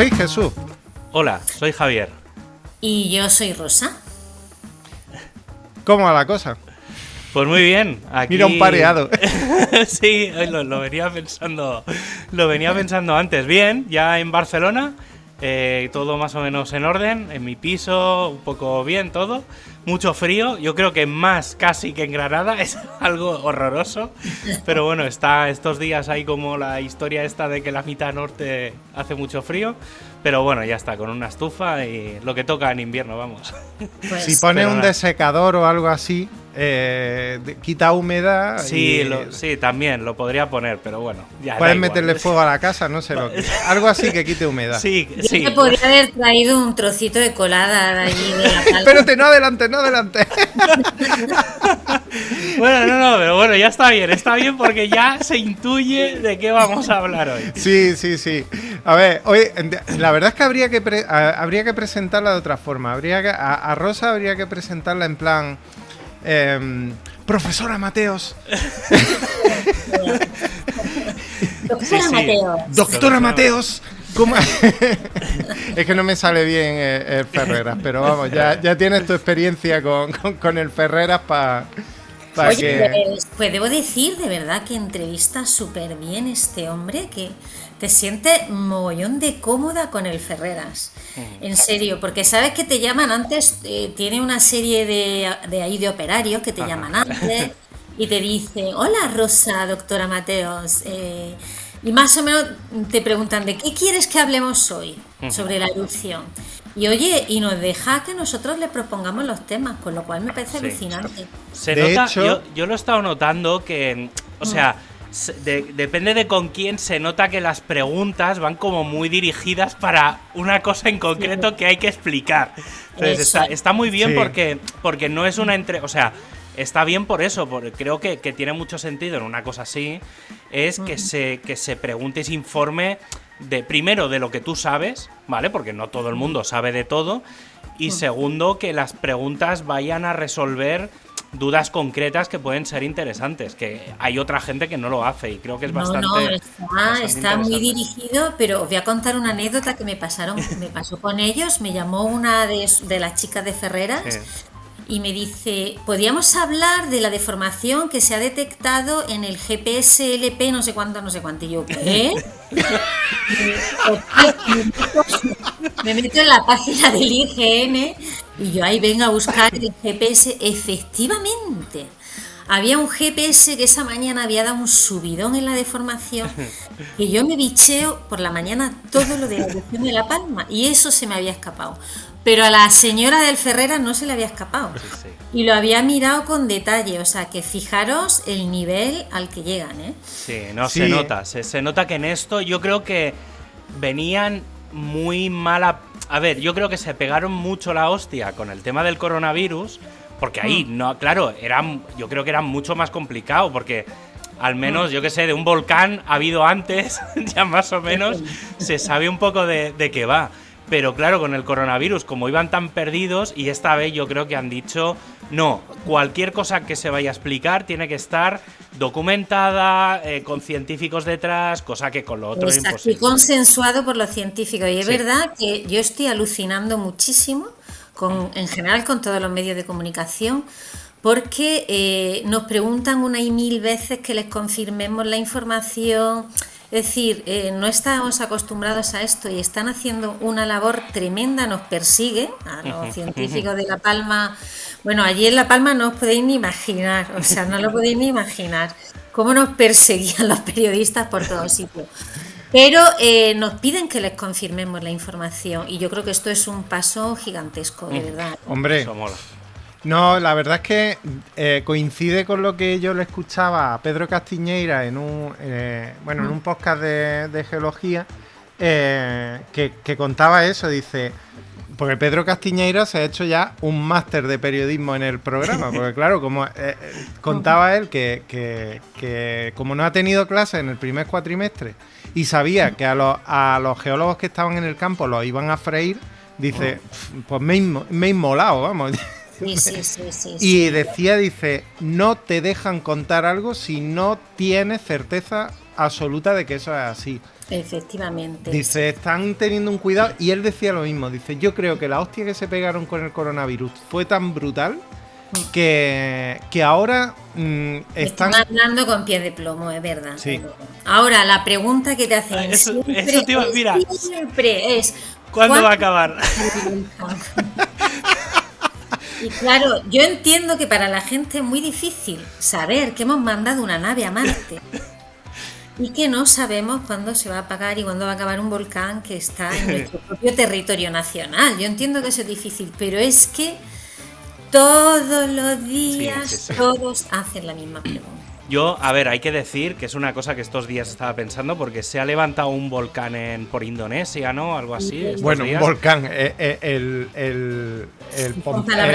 Soy Jesús. Hola, soy Javier. Y yo soy Rosa. ¿Cómo va la cosa? Pues muy bien. Aquí... Mira un pareado. sí, lo, lo, venía pensando. Lo venía pensando antes. Bien, ya en Barcelona. Eh, todo más o menos en orden. En mi piso, un poco bien todo. Mucho frío. Yo creo que más casi que en Granada. Es algo horroroso. Pero bueno, está estos días ahí como la historia esta de que la mitad norte hace mucho frío. Pero bueno, ya está, con una estufa y lo que toca en invierno, vamos. Pues, si pone un desecador o algo así, eh, quita humedad. Sí, sí, también lo podría poner, pero bueno. Ya, Puedes meterle fuego a la casa, no sé lo que. Algo así que quite humedad. Sí, Yo sí. te podría haber traído un trocito de colada de allí de la. Espérate, no adelante, no adelante. bueno, no, no, pero bueno, ya está bien, está bien porque ya se intuye de qué vamos a hablar hoy. Sí, sí, sí. A ver, hoy la verdad es que habría que pre- habría que presentarla de otra forma. Habría que, a, a Rosa habría que presentarla en plan em, profesora Mateos, Doctora Sí, sí. Mateo. doctora Mateos. Es que no me sale bien eh, el Ferreras, pero vamos, ya, ya tienes tu experiencia con, con- con el Ferreras para Oye, que... pues, pues debo decir de verdad que entrevista súper bien este hombre, que te sientes mogollón de cómoda con el Ferreras. En serio, porque sabes que te llaman antes, eh, tiene una serie de, de ahí de operarios que te llaman antes y te dicen, hola Rosa, doctora Mateos. eh, y más o menos te preguntan, ¿de qué quieres que hablemos hoy? Sobre la erupción. Y oye, y nos deja que nosotros le propongamos los temas, con lo cual me parece Sí. alucinante. Se De nota, hecho- yo, yo lo he estado notando que, o sea, se- de- depende de con quién se nota que las preguntas van como muy dirigidas para una cosa en concreto que hay que explicar. Entonces está, muy bien Sí. porque, porque no es una entre, o sea, está bien por eso, porque creo que, que tiene mucho sentido en una cosa así, es que se, que se pregunte y se informe de primero de lo que tú sabes, ¿vale? Porque no todo el mundo sabe de todo. Y segundo, que las preguntas vayan a resolver dudas concretas que pueden ser interesantes, que hay otra gente que no lo hace y creo que es bastante... no, no, está, bastante está muy dirigido, pero os voy a contar una anécdota que me pasaron, me pasó con ellos. Me llamó una de, de las chicas de Ferreras Sí. Y me dice, podríamos hablar de la deformación que se ha detectado en el GPS LP, no sé cuánto, no sé cuánto. Y yo, ¿qué? me meto en la página del IGN y yo ahí vengo a buscar el GPS. Efectivamente, había un GPS que esa mañana había dado un subidón en la deformación que yo me bicheo por la mañana todo lo de la erupción de La Palma y eso se me había escapado. Pero a la señora del Ferrera no se le había escapado. sí. Y lo había mirado con detalle, o sea que fijaros el nivel al que llegan, ¿eh? Sí, no, Sí. se nota. Se, se nota que en esto yo creo que venían muy mala. A ver, yo creo que se pegaron mucho la hostia con el tema del coronavirus, porque ahí, Mm. no, claro, era, yo creo que era mucho más complicado, porque al menos, yo que sé, de un volcán ha habido antes, ya más o menos, se sabe un poco de, de qué va. Pero claro, con el coronavirus, como iban tan perdidos, y esta vez yo creo que han dicho, no, cualquier cosa que se vaya a explicar tiene que estar documentada, eh, con científicos detrás, cosa que con lo otro es Exacto, y imposible. consensuado por los científicos. Y es Sí. verdad que yo estoy alucinando muchísimo, con, en general con todos los medios de comunicación, porque eh, nos preguntan una y mil veces que les confirmemos la información. Es decir, eh, no estábamos acostumbrados a esto y están haciendo una labor tremenda, nos persigue a los científicos de La Palma. Bueno, allí en La Palma no os podéis ni imaginar, o sea, no lo podéis ni imaginar cómo nos perseguían los periodistas por todos sitios. Pero eh, nos piden que les confirmemos la información y yo creo que esto es un paso gigantesco, de verdad. Hombre, Eso mola. No, la verdad es que eh, coincide con lo que yo le escuchaba a Pedro Castiñeira en un, eh, bueno, en un podcast de, de geología eh, que, que contaba eso. Dice, porque Pedro Castiñeira se ha hecho ya un máster de periodismo en el programa. Porque claro, como eh, contaba él que, que- que como no ha tenido clases en el primer cuatrimestre y sabía que a los, a los geólogos que estaban en el campo los iban a freír, dice, pues me he, inmo- me he inmolado, vamos. Sí, sí, sí, sí, sí. Y decía, dice, no te dejan contar algo si no tienes certeza absoluta de que eso es así. Efectivamente. Dice, están teniendo un cuidado. Y él decía lo mismo. Dice, yo creo que la hostia que se pegaron con el coronavirus fue tan brutal que, que ahora mm, están... Están hablando con pies de plomo, es verdad. Sí. Ahora, la pregunta que te hacen Ah, eso- siempre, eso te iba- mira. siempre es... ¿Cuándo va a acabar? Y claro, yo entiendo que para la gente es muy difícil saber que hemos mandado una nave a Marte y que no sabemos cuándo se va a apagar y cuándo va a acabar un volcán que está en nuestro propio territorio nacional. Yo entiendo que eso es difícil, pero es que todos los días sí, sí. todos hacen la misma pregunta. Yo, a ver, hay que decir que es una cosa que estos días estaba pensando porque se ha levantado un volcán en, por Indonesia, ¿no? Algo así. Bueno, un volcán. eh, eh, El, el, el,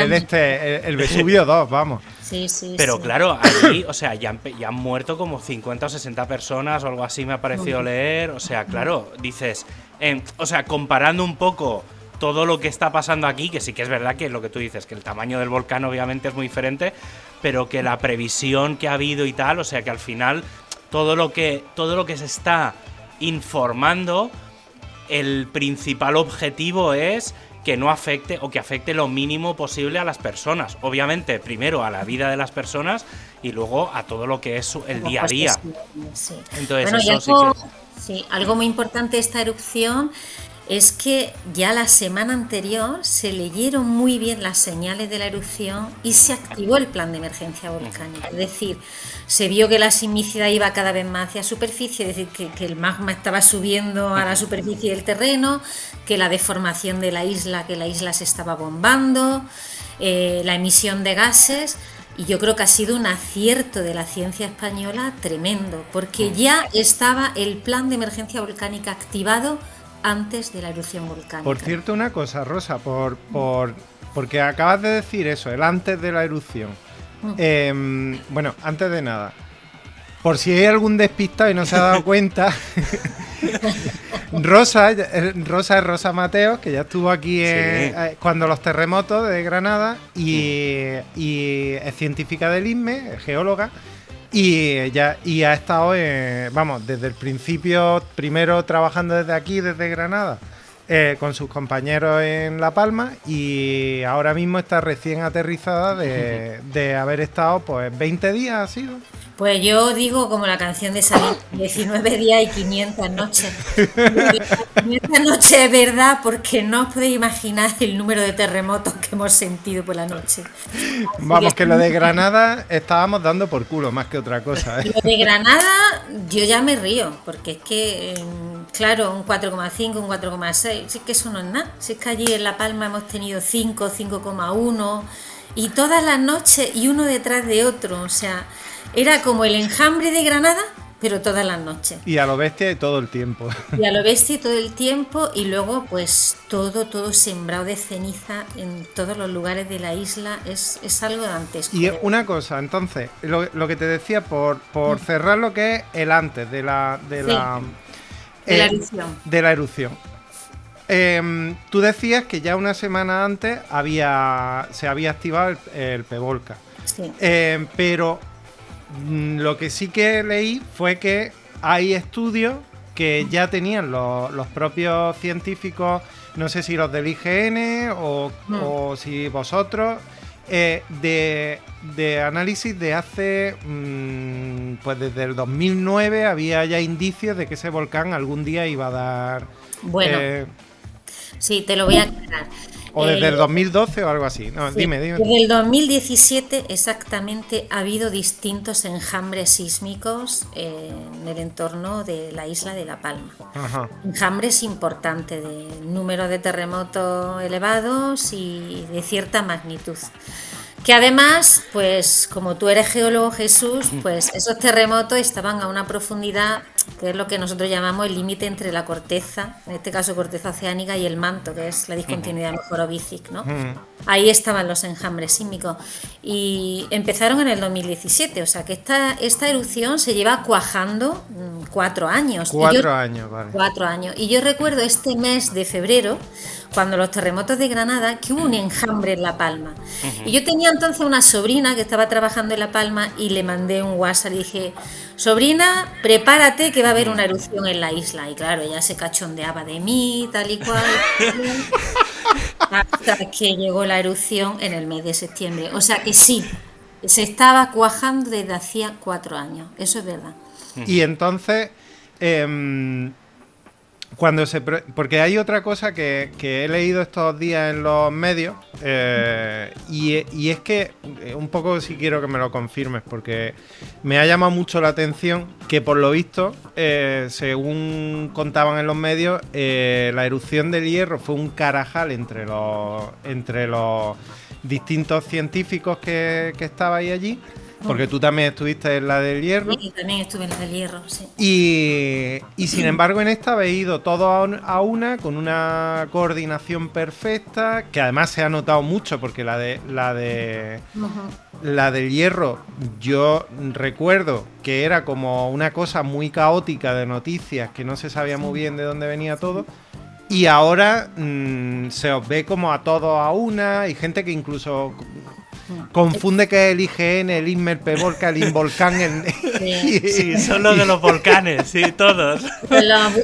el este, el, el Vesubio 2, vamos. Sí, sí, Pero sí. claro, allí, o sea, ya ya han muerto como 50 o 60 personas o algo así me ha parecido leer. O sea, claro, dices, em, o sea, comparando un poco todo lo que está pasando aquí, que sí que es verdad que lo que tú dices, que el tamaño del volcán obviamente es muy diferente, pero que la previsión que ha habido y tal, o sea, que al final todo lo que, todo lo que se está informando, el principal objetivo es que no afecte o que afecte lo mínimo posible a las personas. Obviamente, primero a la vida de las personas y luego a todo lo que es el día a día. Sí. Entonces, Bueno, sí algo, que- sí, algo muy importante esta erupción es que ya la semana anterior se leyeron muy bien las señales de la erupción y se activó el plan de emergencia volcánica. Es decir, se vio que la sismicidad iba cada vez más hacia superficie, es decir, que, que el magma estaba subiendo a la superficie del terreno, que la deformación de la isla, que la isla se estaba bombando, eh, la emisión de gases. Y yo creo que ha sido un acierto de la ciencia española tremendo, porque ya estaba el plan de emergencia volcánica activado antes de la erupción volcánica. Por cierto, una cosa, Rosa, por, por, porque acabas de decir eso, el antes de la erupción. Em, bueno, antes de nada, por si hay algún despistado y no se ha dado cuenta, Rosa, eh, Rosa es Rosa Mateos, que ya estuvo aquí eh, Sí. eh, cuando los terremotos de Granada y, y es científica del INME, es geóloga. Y, ya, y ha estado, eh, vamos, desde el principio, primero trabajando desde aquí, desde Granada, eh, con sus compañeros en La Palma y ahora mismo está recién aterrizada de, de haber estado, pues, 20 días ha sido. Pues yo digo como la canción de Sabina, 19 días y 500 noches. 500 noches es verdad porque no os podéis imaginar el número de terremotos que hemos sentido por la noche. Vamos, que lo de Granada estábamos dando por culo más que otra cosa. ¿eh? Lo de Granada yo ya me río, porque es que, eh, claro, un 4,5, un 4,6, sí que eso no es nada. Si es que allí en La Palma hemos tenido 5, 5,1 y todas las noches y uno detrás de otro, o sea, era como el enjambre de Granada, pero todas las noches. Y a lo bestia y todo el tiempo. Y a lo bestia todo el tiempo y luego pues todo, todo sembrado de ceniza en todos los lugares de la isla es, es algo dantesco. Y una cosa, entonces, lo, lo que te decía, por, por cerrar lo que es el antes de la... De Sí. la, De la eh, erupción. de la erupción. Em, tú decías que ya una semana antes había, se había activado el, el Pevolca. Sí. Em, pero lo que sí que leí fue que hay estudios que ya tenían los, los propios científicos, no sé si los del IGN o, Mm. o si vosotros, eh, de, de análisis de hace, mm, pues desde el 2009 había ya indicios de que ese volcán algún día iba a dar... Bueno, eh, sí, te lo voy a aclarar. O desde Eh, el 2012 o algo así. No, Sí, dime, dime. Desde el 2017 exactamente ha habido distintos enjambres sísmicos eh, en el entorno de la isla de La Palma. Ajá. Enjambres importantes de número de terremotos elevados y de cierta magnitud. Que además, pues como tú eres geólogo Jesús, pues esos terremotos estaban a una profundidad que es lo que nosotros llamamos el límite entre la corteza, en este caso corteza oceánica, y el manto, que es la discontinuidad mejorobícic, ¿no? Ahí estaban los enjambres sísmicos. Y empezaron en el 2017, o sea que esta, esta erupción se lleva cuajando mm, cuatro años. Yo- Cuatro años, vale. Cuatro años. Y yo recuerdo este mes de febrero, cuando los terremotos de Granada, que hubo un enjambre en La Palma. Y yo tenía entonces una sobrina que estaba trabajando en La Palma y le mandé un WhatsApp y dije, sobrina, prepárate que va a haber una erupción en la isla. Y claro, ella se cachondeaba de mí, tal y cual. hasta que llegó la erupción en el mes de septiembre. O sea que sí, se estaba cuajando desde hacía cuatro años, eso es verdad. Y entonces, em, cuando se... Porque hay otra cosa que, he leído estos días en los medios, eh, y, es que, eh, un poco si quiero que me lo confirmes, porque me ha llamado mucho la atención que por lo visto, eh, según contaban en los medios, la erupción del hierro fue un carajal entre los... Entre los distintos científicos que, que estabais allí. Porque tú también estuviste en la del hierro. Sí, también estuve en la del hierro, sí. Y, sin embargo, en esta habéis ido todos a una con una coordinación perfecta, que además se ha notado mucho, porque la de la de la del hierro, yo recuerdo que era como una cosa muy caótica de noticias, que no se sabía muy bien de dónde venía todo. Y ahora mm, se os ve como a todos a una, hay gente que incluso confunde que el IGN, el Inmer, Volca, el Involcán. El... Sí. son los de los volcanes, sí, todos.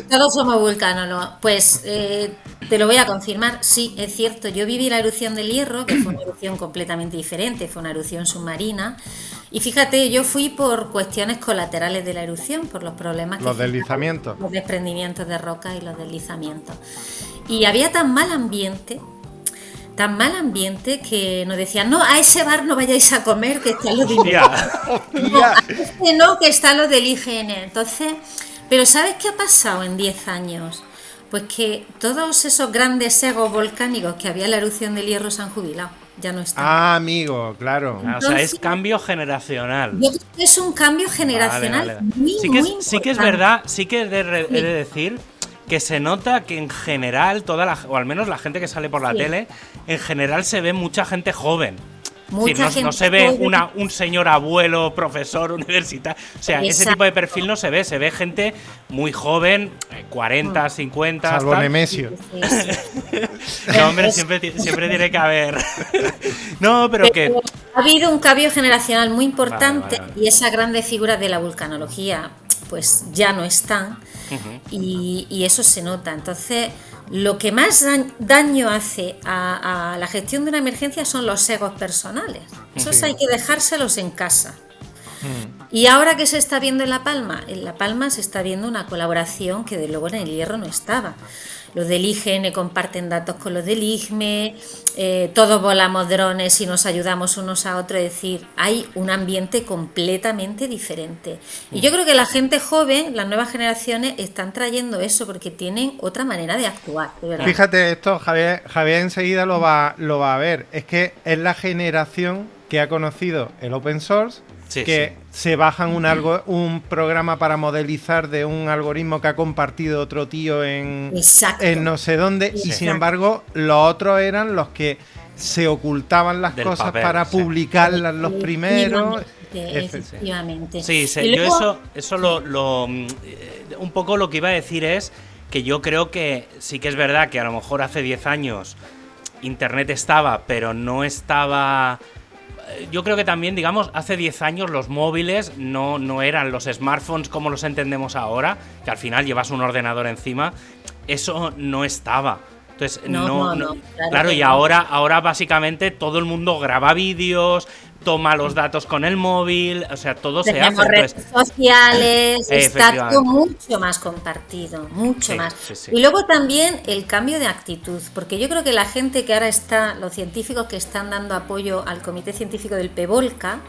todos somos vulcanos. Pues eh, te lo voy a confirmar, sí, es cierto. Yo viví la erupción del Hierro, que fue una erupción completamente diferente, fue una erupción submarina. Y fíjate, yo fui por cuestiones colaterales de la erupción, por los problemas que... Los deslizamientos. Los desprendimientos de roca y los deslizamientos. Y había tan mal ambiente, tan mal ambiente que nos decían, no, a ese bar no vayáis a comer, que está lo de... no, a este no, que está lo del IGN. Entonces, pero ¿sabes qué ha pasado en 10 años? Pues que todos esos grandes egos volcánicos que había en la erupción del hierro se han jubilado ya no está. Ah, amigo, claro. O sea, es cambio generacional. es un cambio generacional Muy, sí, que es, sí que es verdad, sí que he de, decir que se nota que en general toda la, o al menos la gente que sale por la tele, en general se ve mucha gente joven no, se ve una, un señor abuelo, profesor, universitario. O sea, ese tipo de perfil no se ve. Se ve gente muy joven, 40, 50. Mm. Salvo Nemesio. no, hombre, siempre, siempre tiene que haber. no, pero, que. Ha habido un cambio generacional muy importante y esas grandes figuras de la vulcanología, pues ya no están. Y, y eso se nota. Entonces lo que más daño hace a, la gestión de una emergencia son los egos personales. Esos hay que dejárselos en casa. Mm. Y ahora que se está viendo en La Palma, en La Palma se está viendo una colaboración que de luego en el hierro no estaba los del IGN comparten datos con los del IGME, eh, todos volamos drones y nos ayudamos unos a otros, es decir, hay un ambiente completamente diferente. Y yo creo que la gente joven, las nuevas generaciones, están trayendo eso porque tienen otra manera de actuar. Fíjate esto, Javier, Javier enseguida lo va, lo va a ver, es que es la generación que ha conocido el open source que se bajan un, algo, un programa para modelizar de un algoritmo que ha compartido otro tío en, en no sé dónde, y sin embargo los otros eran los que se ocultaban las cosas para publicarlas los primeros. Efectivamente. Sí, yo eso, eso lo, mm, un poco lo que iba a decir es que yo creo que sí que es verdad que a lo mejor hace 10 años Internet estaba, pero no estaba yo creo que también, digamos, hace 10 años los móviles no, no eran los smartphones como los entendemos ahora, que al final llevas un ordenador encima. Eso no estaba. Entonces, no, claro, y ahora, ahora básicamente todo el mundo graba vídeos, toma los datos con el móvil, o sea, todo se hace. redes sociales, está todo mucho más compartido, mucho más. y luego también el cambio de actitud, porque yo creo que la gente que ahora está, los científicos que están dando apoyo al Comité Científico del PEVOLCA,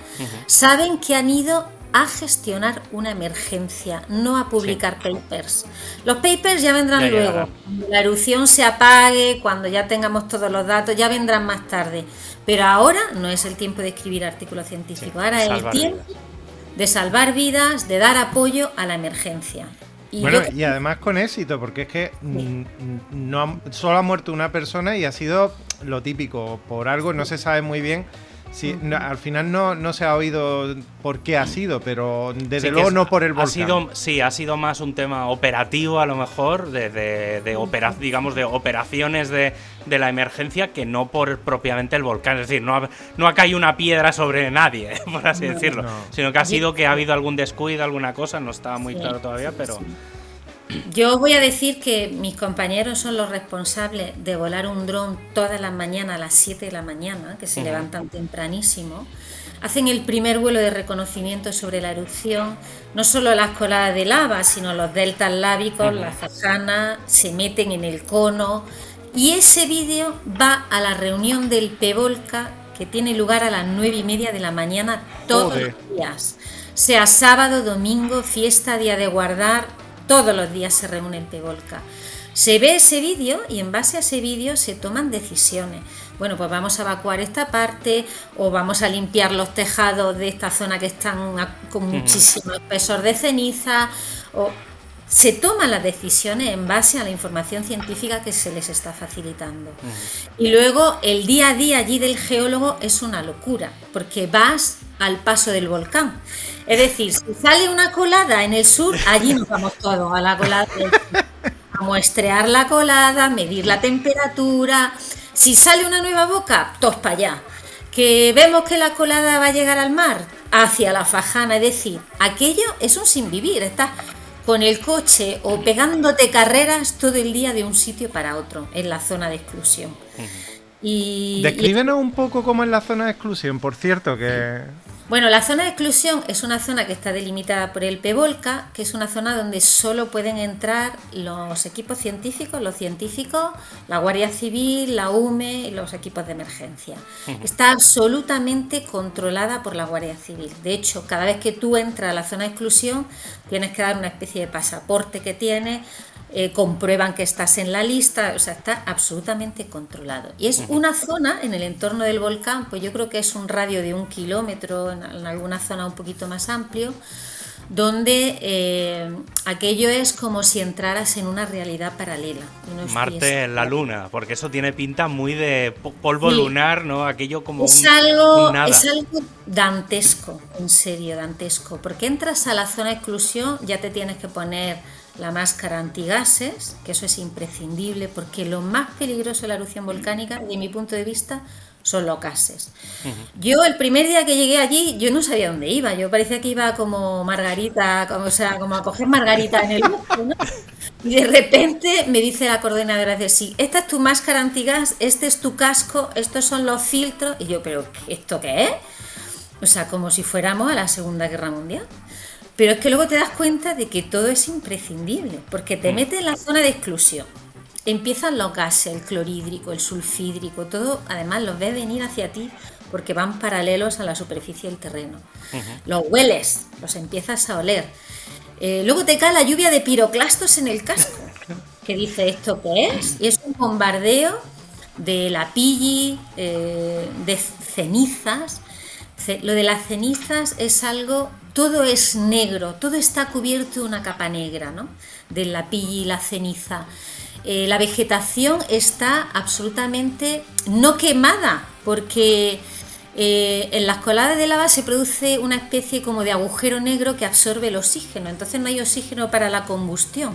saben que han ido a gestionar una emergencia, no a publicar papers. Los papers ya vendrán luego, cuando la erupción se apague, cuando ya tengamos todos los datos, ya vendrán más tarde. Pero ahora no es el tiempo de escribir artículos científicos, ahora es el tiempo de salvar vidas, de dar apoyo a la emergencia. Y bueno, y además con éxito, porque es que no solo ha muerto una persona y ha sido lo típico, por algo no se sabe muy bien Sí, al final no, no se ha oído por qué ha sido, pero desde luego no por el volcán. Ha sido, sí, ha sido más un tema operativo a lo mejor, de, de, digamos, de operaciones de, de, la emergencia que no por propiamente el volcán. Es decir, no ha, no ha caído una piedra sobre nadie, por así decirlo, sino que ha sido que ha habido algún descuido, alguna cosa, no estaba muy claro todavía, pero... Yo voy a decir que mis compañeros son los responsables de volar un dron todas las mañanas a las 7 de la mañana, que se levantan tempranísimo. Hacen el primer vuelo de reconocimiento sobre la erupción, no solo las coladas de lava, sino los deltas lábicos, la fajana, se meten en el cono. Y ese vídeo va a la reunión del Pevolca que tiene lugar a las 9 y media de la mañana todos los días. Sea sábado, domingo, fiesta, día de guardar, todos los días se reúne el Pevolca. Se ve ese vídeo y en base a ese vídeo se toman decisiones. Bueno, pues vamos a evacuar esta parte o vamos a limpiar los tejados de esta zona que están con muchísimo espesor de ceniza o se toman las decisiones en base a la información científica que se les está facilitando. Y luego el día a día allí del geólogo es una locura, porque vas al paso del volcán. Es decir, si sale una colada en el sur, allí nos vamos todos a la colada. A muestrear la colada, medir la temperatura. Si sale una nueva boca, todos para allá. Que vemos que la colada va a llegar al mar, hacia la fajana. Es decir, aquello es un sin vivir. Estás con el coche o pegándote carreras todo el día de un sitio para otro en la zona de exclusión. Y, Descríbenos un poco cómo es la zona de exclusión, por cierto, que bueno, la zona de exclusión es una zona que está delimitada por el PEVOLCA, que es una zona donde solo pueden entrar los equipos científicos, los científicos, la Guardia Civil, la UME y los equipos de emergencia. Está absolutamente controlada por la Guardia Civil. De hecho, cada vez que tú entras a la zona de exclusión, tienes que dar una especie de pasaporte que tienes eh, comprueban que estás en la lista, o sea, está absolutamente controlado. Y es una zona en el entorno del volcán, pues yo creo que es un radio de un kilómetro, en, alguna zona un poquito más amplio, donde eh, aquello es como si entraras en una realidad paralela. Marte en la luna, porque eso tiene pinta muy de polvo lunar, ¿no? Aquello como es algo, Es algo dantesco, en serio, dantesco, porque entras a la zona de exclusión, ya te tienes que poner la máscara antigases, que eso es imprescindible porque lo más peligroso de la erupción volcánica, de mi punto de vista, son los gases. Yo el primer día que llegué allí, yo no sabía dónde iba, yo parecía que iba como Margarita, como, o sea, como a coger Margarita en el bosque, Y de repente me dice la coordinadora de sí, esta es tu máscara antigas, este es tu casco, estos son los filtros, y yo, pero ¿esto qué es? O sea, como si fuéramos a la Segunda Guerra Mundial. Pero es que luego te das cuenta de que todo es imprescindible, porque te mm. metes en la zona de exclusión. Empiezan los gases, el clorhídrico, el sulfídrico, todo, además los ves venir hacia ti porque van paralelos a la superficie del terreno. Los hueles, los empiezas a oler. Eh, luego te cae la lluvia de piroclastos en el casco, que dice esto qué es, y es un bombardeo de la pilli, eh, de cenizas. Lo de las cenizas es algo todo es negro, todo está cubierto de una capa negra, ¿no? De la pilla y la ceniza. Eh, la vegetación está absolutamente no quemada, porque eh, en las coladas de lava se produce una especie como de agujero negro que absorbe el oxígeno, entonces no hay oxígeno para la combustión.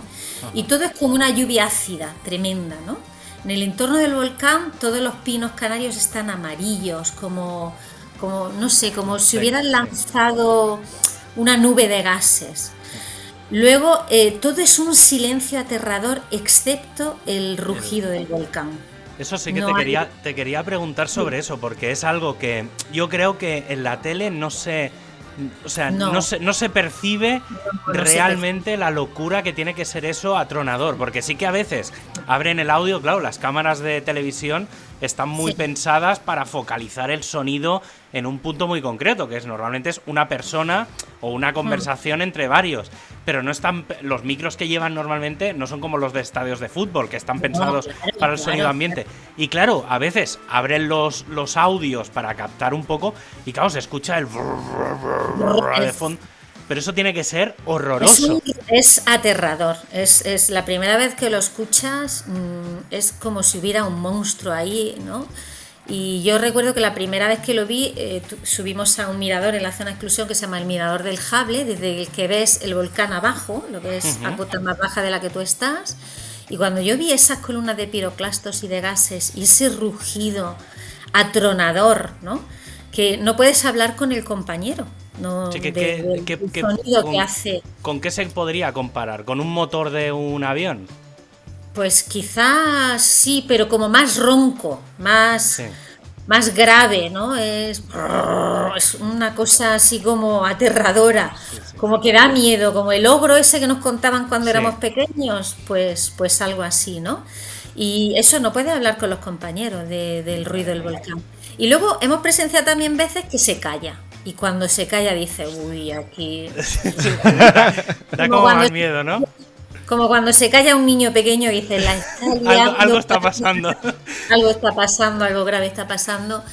Y todo es como una lluvia ácida, tremenda, ¿no? En el entorno del volcán todos los pinos canarios están amarillos, como, como no sé, como si hubieran lanzado una nube de gases. Luego, eh, todo es un silencio aterrador excepto el rugido del volcán. Eso sí que te, quería, te quería preguntar sobre eso, porque es algo que yo creo que en la tele no se... O sea, no, se, no se percibe realmente la locura que tiene que ser eso atronador, porque sí que a veces abren el audio, claro, las cámaras de televisión están muy pensadas para focalizar el sonido en un punto muy concreto, que es normalmente es una persona o una conversación entre varios, pero no están los micros que llevan normalmente no son como los de estadios de fútbol que están pensados para el sonido ambiente. Y claro, a veces abren los, los audios para captar un poco y claro, se escucha el de fondo pero eso tiene que ser horroroso. Es, aterrador. Es, la primera vez que lo escuchas, mm, es como si hubiera un monstruo ahí, ¿no? Y yo recuerdo que la primera vez que lo vi, eh, subimos a un mirador en la zona de exclusión que se llama el Mirador del Jable, desde el que ves el volcán abajo, lo ves a cota más baja de la que tú estás. Y cuando yo vi esas columnas de piroclastos y de gases y ese rugido atronador, ¿no? Que no puedes hablar con el compañero. No, sonido con, que hace. ¿Con qué se podría comparar? ¿Con un motor de un avión? Pues quizás sí, pero como más ronco, más, más grave, ¿no? Es, es, una cosa así como aterradora, como que da miedo, como el ogro ese que nos contaban cuando éramos pequeños, pues, pues algo así, ¿no? Y eso no puede hablar con los compañeros del ruido del volcán. Y luego hemos presenciado también veces que se calla. Y cuando se calla dice, uy, aquí... da como más miedo, ¿no? Como cuando se calla un niño pequeño y dice, la algo, está pasando. algo está pasando, algo grave está pasando.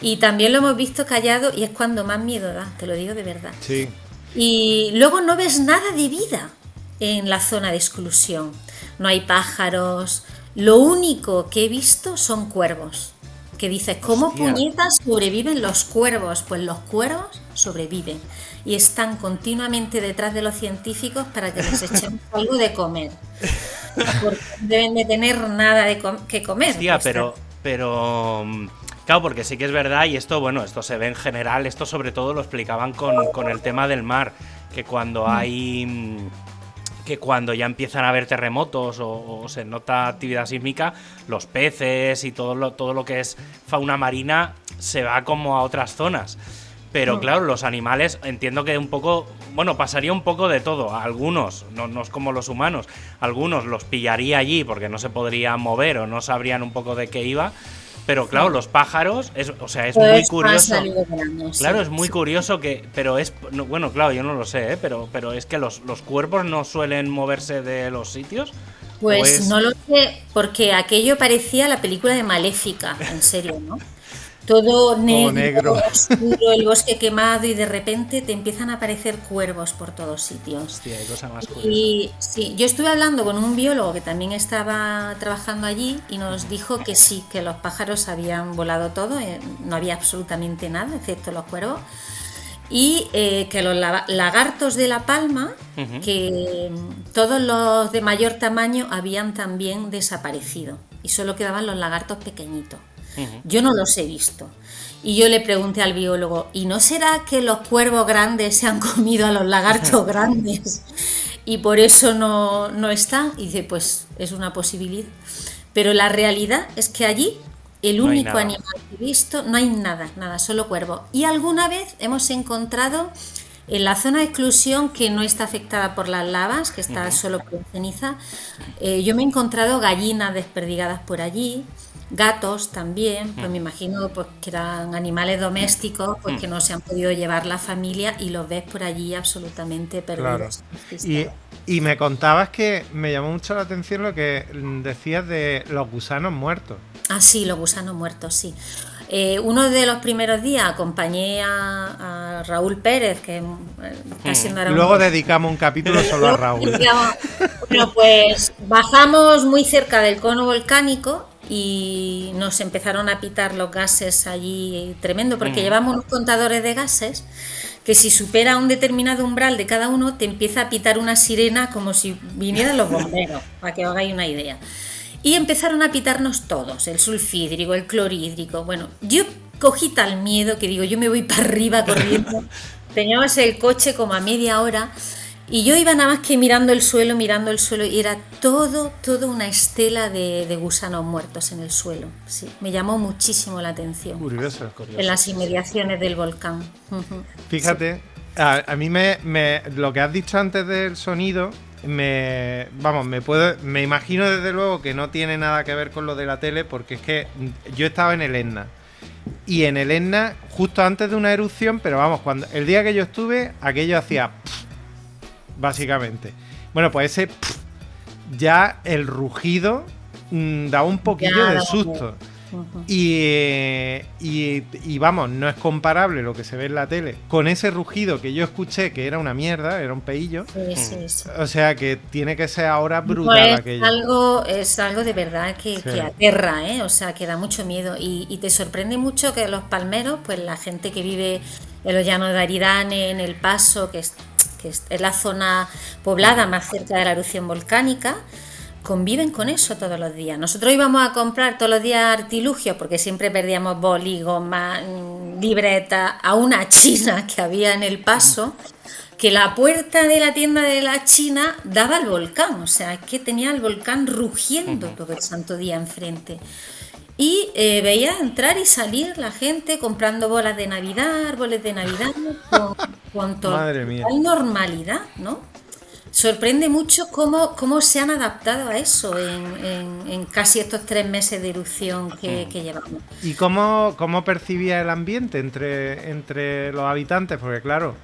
Y también lo hemos visto callado y es cuando más miedo da, te lo digo de verdad. Sí. Y luego no ves nada de vida en la zona de exclusión. No hay pájaros. Lo único que he visto son cuervos. Que dices, ¿cómo puñetas sobreviven los cuervos? Pues los cuervos sobreviven y están continuamente detrás de los científicos para que les echemos algo de comer. Porque deben de tener nada de que comer. Hostia, pero, pero mm, claro, porque sí que es verdad, y esto, bueno, esto se ve en general, esto sobre todo lo explicaban con, el tema del mar, que cuando mm. hay mm, que cuando ya empiezan a haber terremotos o, se nota actividad sísmica, los peces y todo lo, todo lo que es fauna marina se va como a otras zonas. Pero claro, los animales entiendo que un poco, bueno, pasaría un poco de todo. algunos, no, no, es como los humanos, algunos los pillaría allí porque no se podrían mover o no sabrían un poco de qué iba. Pero claro, los pájaros, es, o sea, es muy pues curioso. claro, es muy curioso que, pero es, bueno, claro, yo no lo sé, ¿eh? pero, pero es que los, los cuerpos no suelen moverse de los sitios. Pues no lo sé, porque aquello parecía la película de Maléfica, en serio, ¿no? Todo negro, oscuro, el bosque quemado y de repente te empiezan a aparecer cuervos por todos sitios. y sí, yo estuve hablando con un biólogo que también estaba trabajando allí y nos dijo que sí, que los pájaros habían volado todo, eh, no había absolutamente nada excepto los cuervos. Y eh, que los lagartos de La Palma, que todos los de mayor tamaño habían también desaparecido y solo quedaban los lagartos pequeñitos. Yo no los he visto. Y yo le pregunté al biólogo, ¿y no será que los cuervos grandes se han comido a los lagartos grandes y por eso no, no están? Y dice, pues es una posibilidad. Pero la realidad es que allí el único animal que he visto, no hay nada, nada, solo cuervo. Y alguna vez hemos encontrado en la zona de exclusión que no está afectada por las lavas, que está solo por ceniza, eh, yo me he encontrado gallinas desperdigadas por allí, gatos también, pues me imagino pues, que eran animales domésticos pues, que no se han podido llevar la familia y los ves por allí absolutamente perdidos. Y, y, me contabas que me llamó mucho la atención lo que decías de los gusanos muertos. Ah, sí, los gusanos muertos, sí. Eh, uno de los primeros días acompañé a, Raúl Pérez, que eh, está siendo ahora Luego dedicamos un capítulo solo a Raúl. bueno, pues bajamos muy cerca del cono volcánico y nos empezaron a pitar los gases allí tremendo, porque mm. llevamos unos contadores de gases que si supera un determinado umbral de cada uno, te empieza a pitar una sirena como si vinieran los bomberos, para que os hagáis una idea. Y empezaron a pitarnos todos, el sulfídrico, el clorhídrico. Bueno, yo cogí tal miedo que digo, yo me voy para arriba corriendo. Teníamos el coche como a media hora y yo iba nada más que mirando el suelo, mirando el suelo, y era todo, todo una estela de, gusanos muertos en el suelo. Sí, me llamó muchísimo la atención. Curioso, En las inmediaciones del volcán. Fíjate, a, mí me, lo que has dicho antes del sonido, me, vamos, me puedo, me imagino desde luego que no tiene nada que ver con lo de la tele, porque es que yo estaba en el Etna. Y en el Etna, justo antes de una erupción, pero vamos, cuando el día que yo estuve, aquello hacía básicamente. Bueno, pues ese ya el rugido mm, da un poquillo de susto. y, y, vamos, no es comparable lo que se ve en la tele con ese rugido que yo escuché que era una mierda, era un peillo. O sea que tiene que ser ahora brutal pues Algo, es algo de verdad que, aterra, ¿eh? o sea, que da mucho miedo. Y, te sorprende mucho que los palmeros, pues la gente que vive en los llanos de Aridane, en El Paso, que es, que es la zona poblada más cerca de la erupción volcánica, conviven con eso todos los días. Nosotros íbamos a comprar todos los días artilugios porque siempre perdíamos boli, goma, libreta a una china que había en el paso, que la puerta de la tienda de la china daba al volcán, o sea, es que tenía el volcán rugiendo todo el santo día enfrente. Y eh, veía entrar y salir la gente comprando bolas de Navidad, árboles de Navidad, con, con toda normalidad, ¿no? sorprende mucho cómo, cómo se han adaptado a eso en, casi estos tres meses de erupción que, llevamos. ¿Y cómo, cómo, percibía el ambiente entre, entre los habitantes? Porque claro,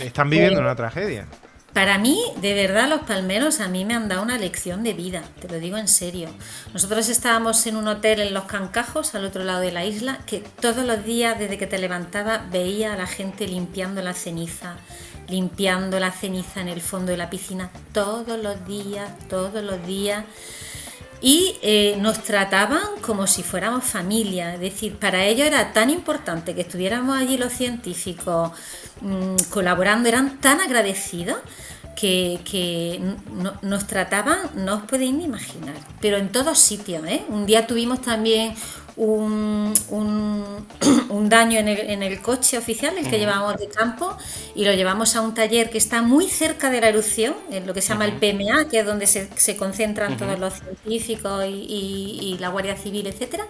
están viviendo una tragedia. Para mí, de verdad, los palmeros a mí me han dado una lección de vida, te lo digo en serio. Nosotros estábamos en un hotel en Los Cancajos, al otro lado de la isla, que todos los días, desde que te levantaba, veía a la gente limpiando la ceniza, limpiando la ceniza en el fondo de la piscina todos los días, todos los días. Y eh, nos trataban como si fuéramos familia, es decir, para ellos era tan importante que estuviéramos allí los científicos mm, colaborando, eran tan agradecidos que, nos trataban, no os podéis ni imaginar, pero en todos sitios. ¿eh? Un día tuvimos también un, un, daño en el, en el, coche oficial, el que llevamos de campo, y lo llevamos a un taller que está muy cerca de la erupción, en lo que se llama el PMA, que es donde se, se concentran todos los científicos y, la Guardia Civil, etcétera,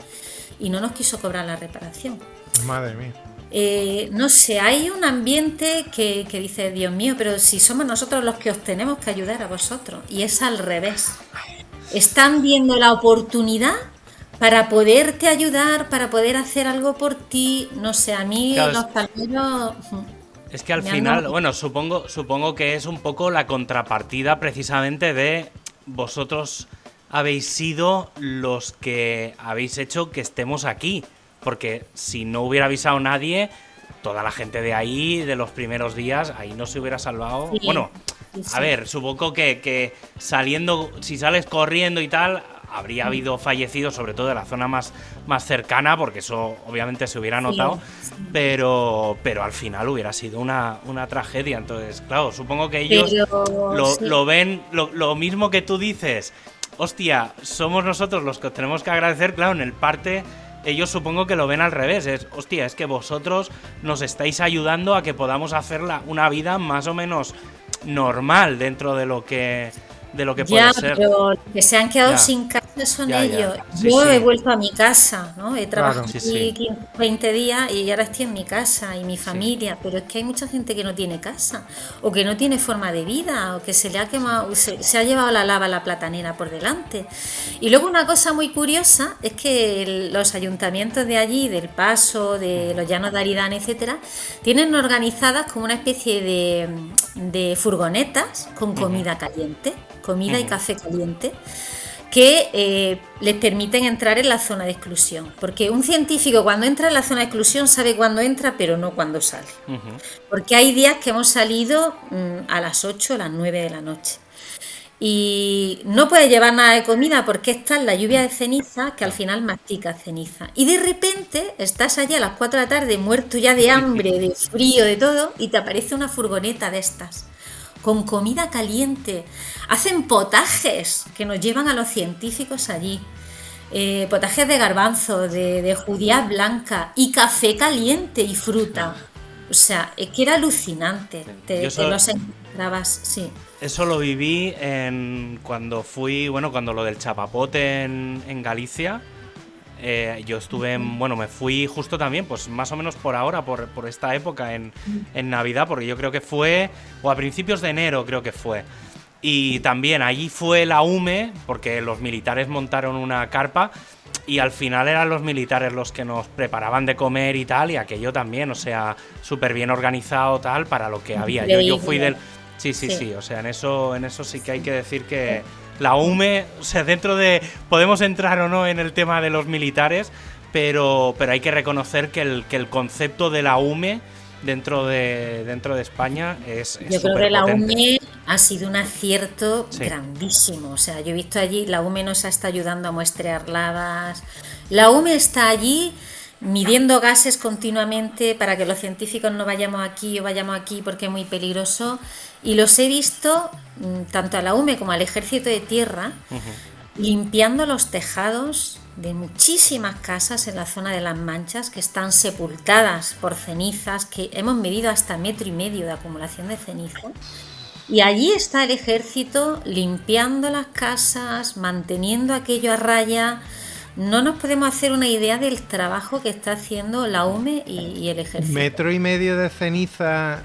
y no nos quiso cobrar la reparación. Madre mía. Eh, no sé, hay un ambiente que, que, dice, Dios mío, pero si somos nosotros los que os tenemos que ayudar a vosotros, y es al revés. Están viendo la oportunidad para poderte ayudar, para poder hacer algo por ti, no sé, a mí los palmeros... Es que al final, bueno, supongo, supongo que es un poco la contrapartida precisamente de vosotros habéis sido los que habéis hecho que estemos aquí. Porque si no hubiera avisado nadie, toda la gente de ahí, de los primeros días, ahí no se hubiera salvado. Bueno, a ver, supongo que, que saliendo, si sales corriendo y tal, habría habido fallecidos, sobre todo de la zona más, más cercana, porque eso obviamente se hubiera notado, pero, pero al final hubiera sido una, una tragedia. Entonces, claro, supongo que ellos lo, ven lo, lo, mismo que tú dices. Hostia, somos nosotros los que tenemos que agradecer, claro, en el parte ellos supongo que lo ven al revés. Es, hostia, es que vosotros nos estáis ayudando a que podamos hacer una vida más o menos normal dentro de lo que de lo que puede ser. Pero que se han quedado sin casa son ellos. Yo he vuelto a mi casa, ¿no? He trabajado aquí 20 días y ahora estoy en mi casa y mi familia, pero es que hay mucha gente que no tiene casa o que no tiene forma de vida o que se le ha quemado, se, ha llevado la lava a la platanera por delante. Y luego una cosa muy curiosa es que los ayuntamientos de allí, del Paso, de los Llanos de Aridane, etcétera, tienen organizadas como una especie de, de furgonetas con comida caliente comida y café caliente, que eh, les permiten entrar en la zona de exclusión. Porque un científico cuando entra en la zona de exclusión sabe cuándo entra, pero no cuándo sale. Porque hay días que hemos salido mm, a las 8 o las 9 de la noche. Y no puede llevar nada de comida porque está en la lluvia de ceniza que al final mastica ceniza. Y de repente estás allí a las 4 de la tarde muerto ya de hambre, de frío, de todo, y te aparece una furgoneta de estas con comida caliente. Hacen potajes que nos llevan a los científicos allí. Eh, potajes de garbanzo, de, judía blanca y café caliente y fruta. O sea, es que era alucinante. Te, los encontrabas, sí. Eso lo viví en, cuando fui, bueno, cuando lo del chapapote en, en Galicia eh, yo estuve, bueno, me fui justo también, pues más o menos por ahora, por, esta época, en, Navidad, porque yo creo que fue, o a principios de enero creo que fue. Y también allí fue la UME, porque los militares montaron una carpa y al final eran los militares los que nos preparaban de comer y tal, y aquello también, o sea, súper bien organizado tal para lo que había. Yo, yo fui del... Sí, sí, sí, o sea, en eso, en eso sí que hay que decir que la UME, o sea, dentro de... Podemos entrar o no en el tema de los militares, pero, pero hay que reconocer que el, que el concepto de la UME dentro de, dentro de España es... yo creo que la UME ha sido un acierto grandísimo. O sea, yo he visto allí, la UME nos está ayudando a muestrear lavas. La UME está allí midiendo gases continuamente para que los científicos no vayamos aquí o vayamos aquí porque es muy peligroso. Y los he visto, mm, tanto a la UME como al Ejército de Tierra, limpiando los tejados de muchísimas casas en la zona de las manchas que están sepultadas por cenizas, que hemos medido hasta metro y medio de acumulación de ceniza. Y allí está el ejército limpiando las casas, manteniendo aquello a raya. No nos podemos hacer una idea del trabajo que está haciendo la UME y, el ejército. Metro y medio de ceniza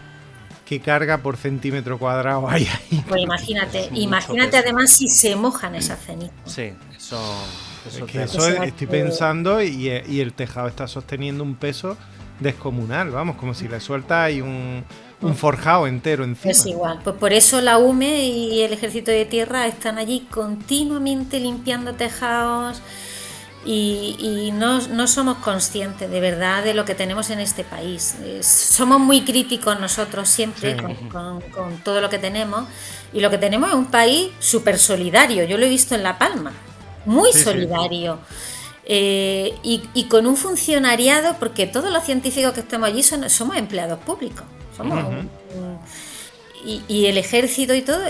que carga por centímetro cuadrado hay ahí. Pues imagínate, imagínate además si se mojan esas cenizas. Sí, eso eso estoy pensando y, el tejado está sosteniendo un peso descomunal, vamos, como si le suelta ahí un, forjado entero encima. Es igual, pues por eso la UME y el Ejército de Tierra están allí continuamente limpiando tejados y, no, somos conscientes de verdad de lo que tenemos en este país. somos muy críticos nosotros siempre con, con, todo lo que tenemos y lo que tenemos es un país súper solidario, yo lo he visto en La Palma muy solidario. Eh, y, con un funcionariado, porque todos los científicos que estamos allí son, somos empleados públicos. Somos y, el ejército y todo.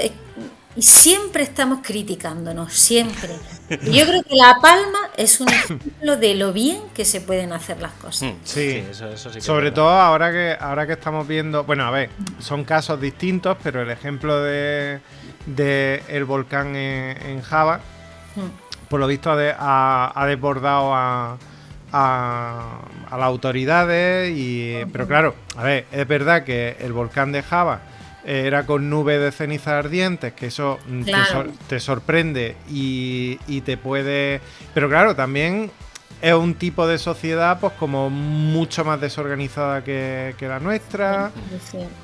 Y siempre estamos criticándonos, siempre. Y yo creo que La Palma es un ejemplo de lo bien que se pueden hacer las cosas. Mm, sí, sobre todo ahora que, ahora que estamos viendo. Bueno, a ver, son casos distintos, pero el ejemplo de, el volcán en, Java. Mm por lo visto ha, desbordado a, las autoridades. Y, pero claro, a ver, es verdad que el volcán de Java era con nubes de cenizas ardientes, que eso te, sorprende y, te puede... Pero claro, también es un tipo de sociedad pues como mucho más desorganizada que, la nuestra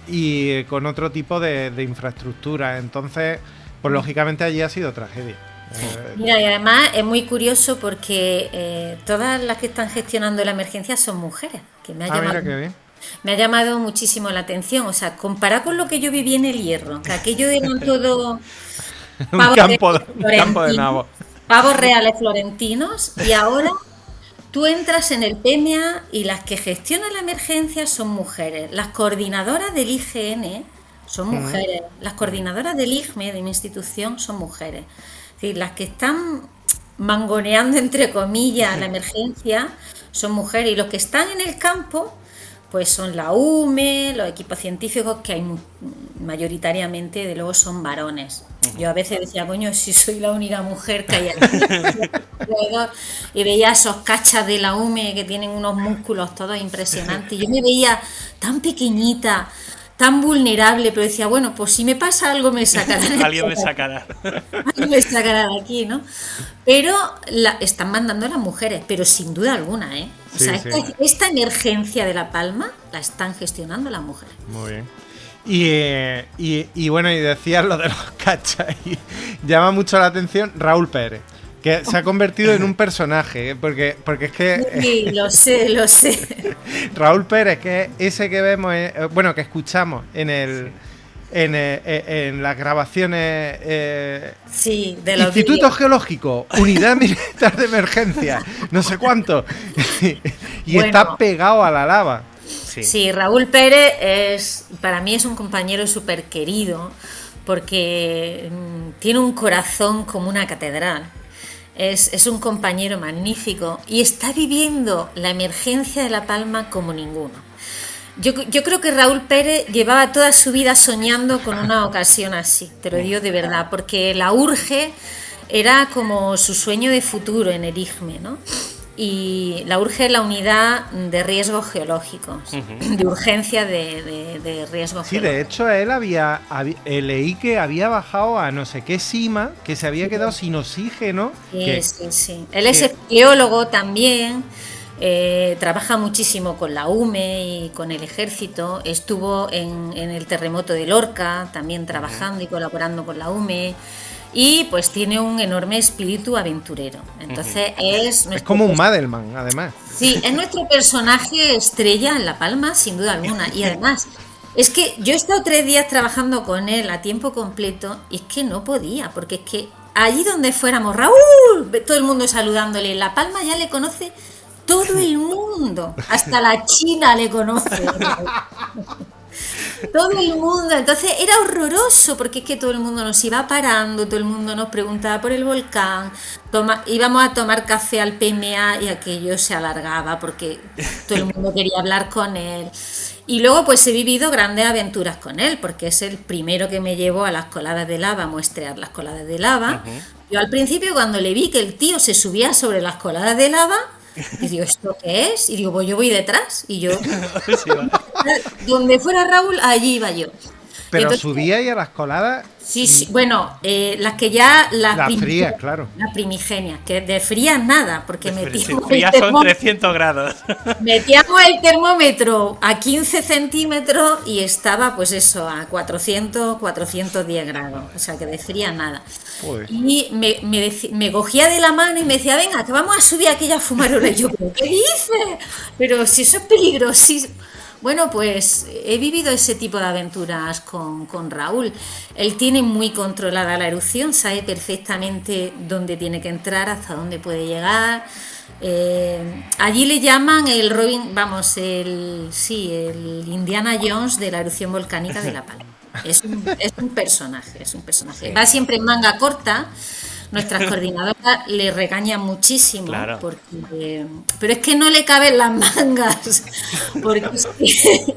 y con otro tipo de, de infraestructura. Entonces, pues lógicamente allí ha sido tragedia. Mira, y además es muy curioso porque eh, todas las que están gestionando la emergencia son mujeres, que me ha, ah, llamado, me ha llamado muchísimo la atención. O sea, comparado con lo que yo viví en el hierro, que aquello eran todo pavos, campo, de, campo de nabo. pavos reales florentinos, y ahora tú entras en el PMA y las que gestionan la emergencia son mujeres. Las coordinadoras del IGN son mujeres. Las coordinadoras del IGME, de mi institución, son mujeres decir, las que están mangoneando, entre comillas, la emergencia son mujeres y los que están en el campo, pues son la UME, los equipos científicos que hay mayoritariamente, de luego, son varones. Yo a veces decía, coño, si soy la única mujer que hay aquí. y veía esos cachas de la UME que tienen unos músculos todos impresionantes. Y yo me veía tan pequeñita, tan vulnerable, pero decía, bueno, pues si me pasa algo me sacarán. Alguien me sacará. Alguien me sacará de aquí, ¿no? Pero la, están mandando a las mujeres, pero sin duda alguna, ¿eh? O sea, esta, emergencia de La Palma la están gestionando las mujeres. Muy bien. Y, eh, y, bueno, y decías lo de los cachas, y llama mucho la atención Raúl Pérez que se ha convertido en un personaje, ¿eh? porque, porque es que... Sí, lo sé, lo sé. Raúl Pérez, que es ese que vemos, eh, bueno, que escuchamos en el... En, eh, en, las grabaciones sí, de Instituto Geológico, Unidad Militar de Emergencia, no sé cuánto, y está pegado a la lava. Sí. sí. Raúl Pérez es, para mí es un compañero súper querido porque mm, tiene un corazón como una catedral es, un compañero magnífico y está viviendo la emergencia de La Palma como ninguno. Yo, creo que Raúl Pérez llevaba toda su vida soñando con una ocasión así, te lo digo de verdad, porque la urge era como su sueño de futuro en el IGME, ¿no? Y la urge la unidad de riesgo geológico, de urgencia de, de, riesgo sí, de hecho él había, eh, leí que había bajado a no sé qué cima, que se había quedado sin oxígeno. Sí, sí, sí. Él es geólogo también. Eh, trabaja muchísimo con la UME y con el ejército. Estuvo en, en el terremoto de Lorca también trabajando y colaborando con la UME. Y pues tiene un enorme espíritu aventurero. Entonces es... Es como un Madelman, además. Sí, es nuestro personaje estrella en La Palma, sin duda alguna. Y además, es que yo he estado tres días trabajando con él a tiempo completo y es que no podía, porque es que allí donde fuéramos, Raúl, todo el mundo saludándole, La Palma ya le conoce todo el mundo, hasta la China le conoce. todo el mundo. Entonces era horroroso porque es que todo el mundo nos iba parando, todo el mundo nos preguntaba por el volcán, toma, íbamos a tomar café al PMA y aquello se alargaba porque todo el mundo quería hablar con él. Y luego pues he vivido grandes aventuras con él, porque es el primero que me llevó a las coladas de lava, a muestrear las coladas de lava. Yo al principio cuando le vi que el tío se subía sobre las coladas de lava, y digo, ¿esto qué es? Y digo, pues yo voy detrás. Y yo, donde fuera Raúl, allí iba yo. Pero subía ahí a las coladas Sí, sí. Bueno, eh, las que ya. Las la frías, claro. Las primigenias, que de fría nada, porque metíamos. Frías son 300 grados. Metíamos el termómetro a 15 centímetros y estaba, pues eso, a 400, 410 grados. O sea, que de fría nada. Y me, me, me, cogía de la mano y me decía, venga, que vamos a subir aquella fumarola. Y yo, qué dices? Pero si eso es peligrosísimo. Bueno, pues he vivido ese tipo de aventuras con, Raúl. Él tiene muy controlada la erupción, sabe perfectamente dónde tiene que entrar, hasta dónde puede llegar. Eh, allí le llaman el Robin, vamos, el sí, el Indiana Jones de la erupción volcánica de La Palma. Es un, es un personaje, es un personaje. Va siempre en manga corta nuestras coordinadoras le regañan muchísimo, porque, pero es que no le caben las mangas, porque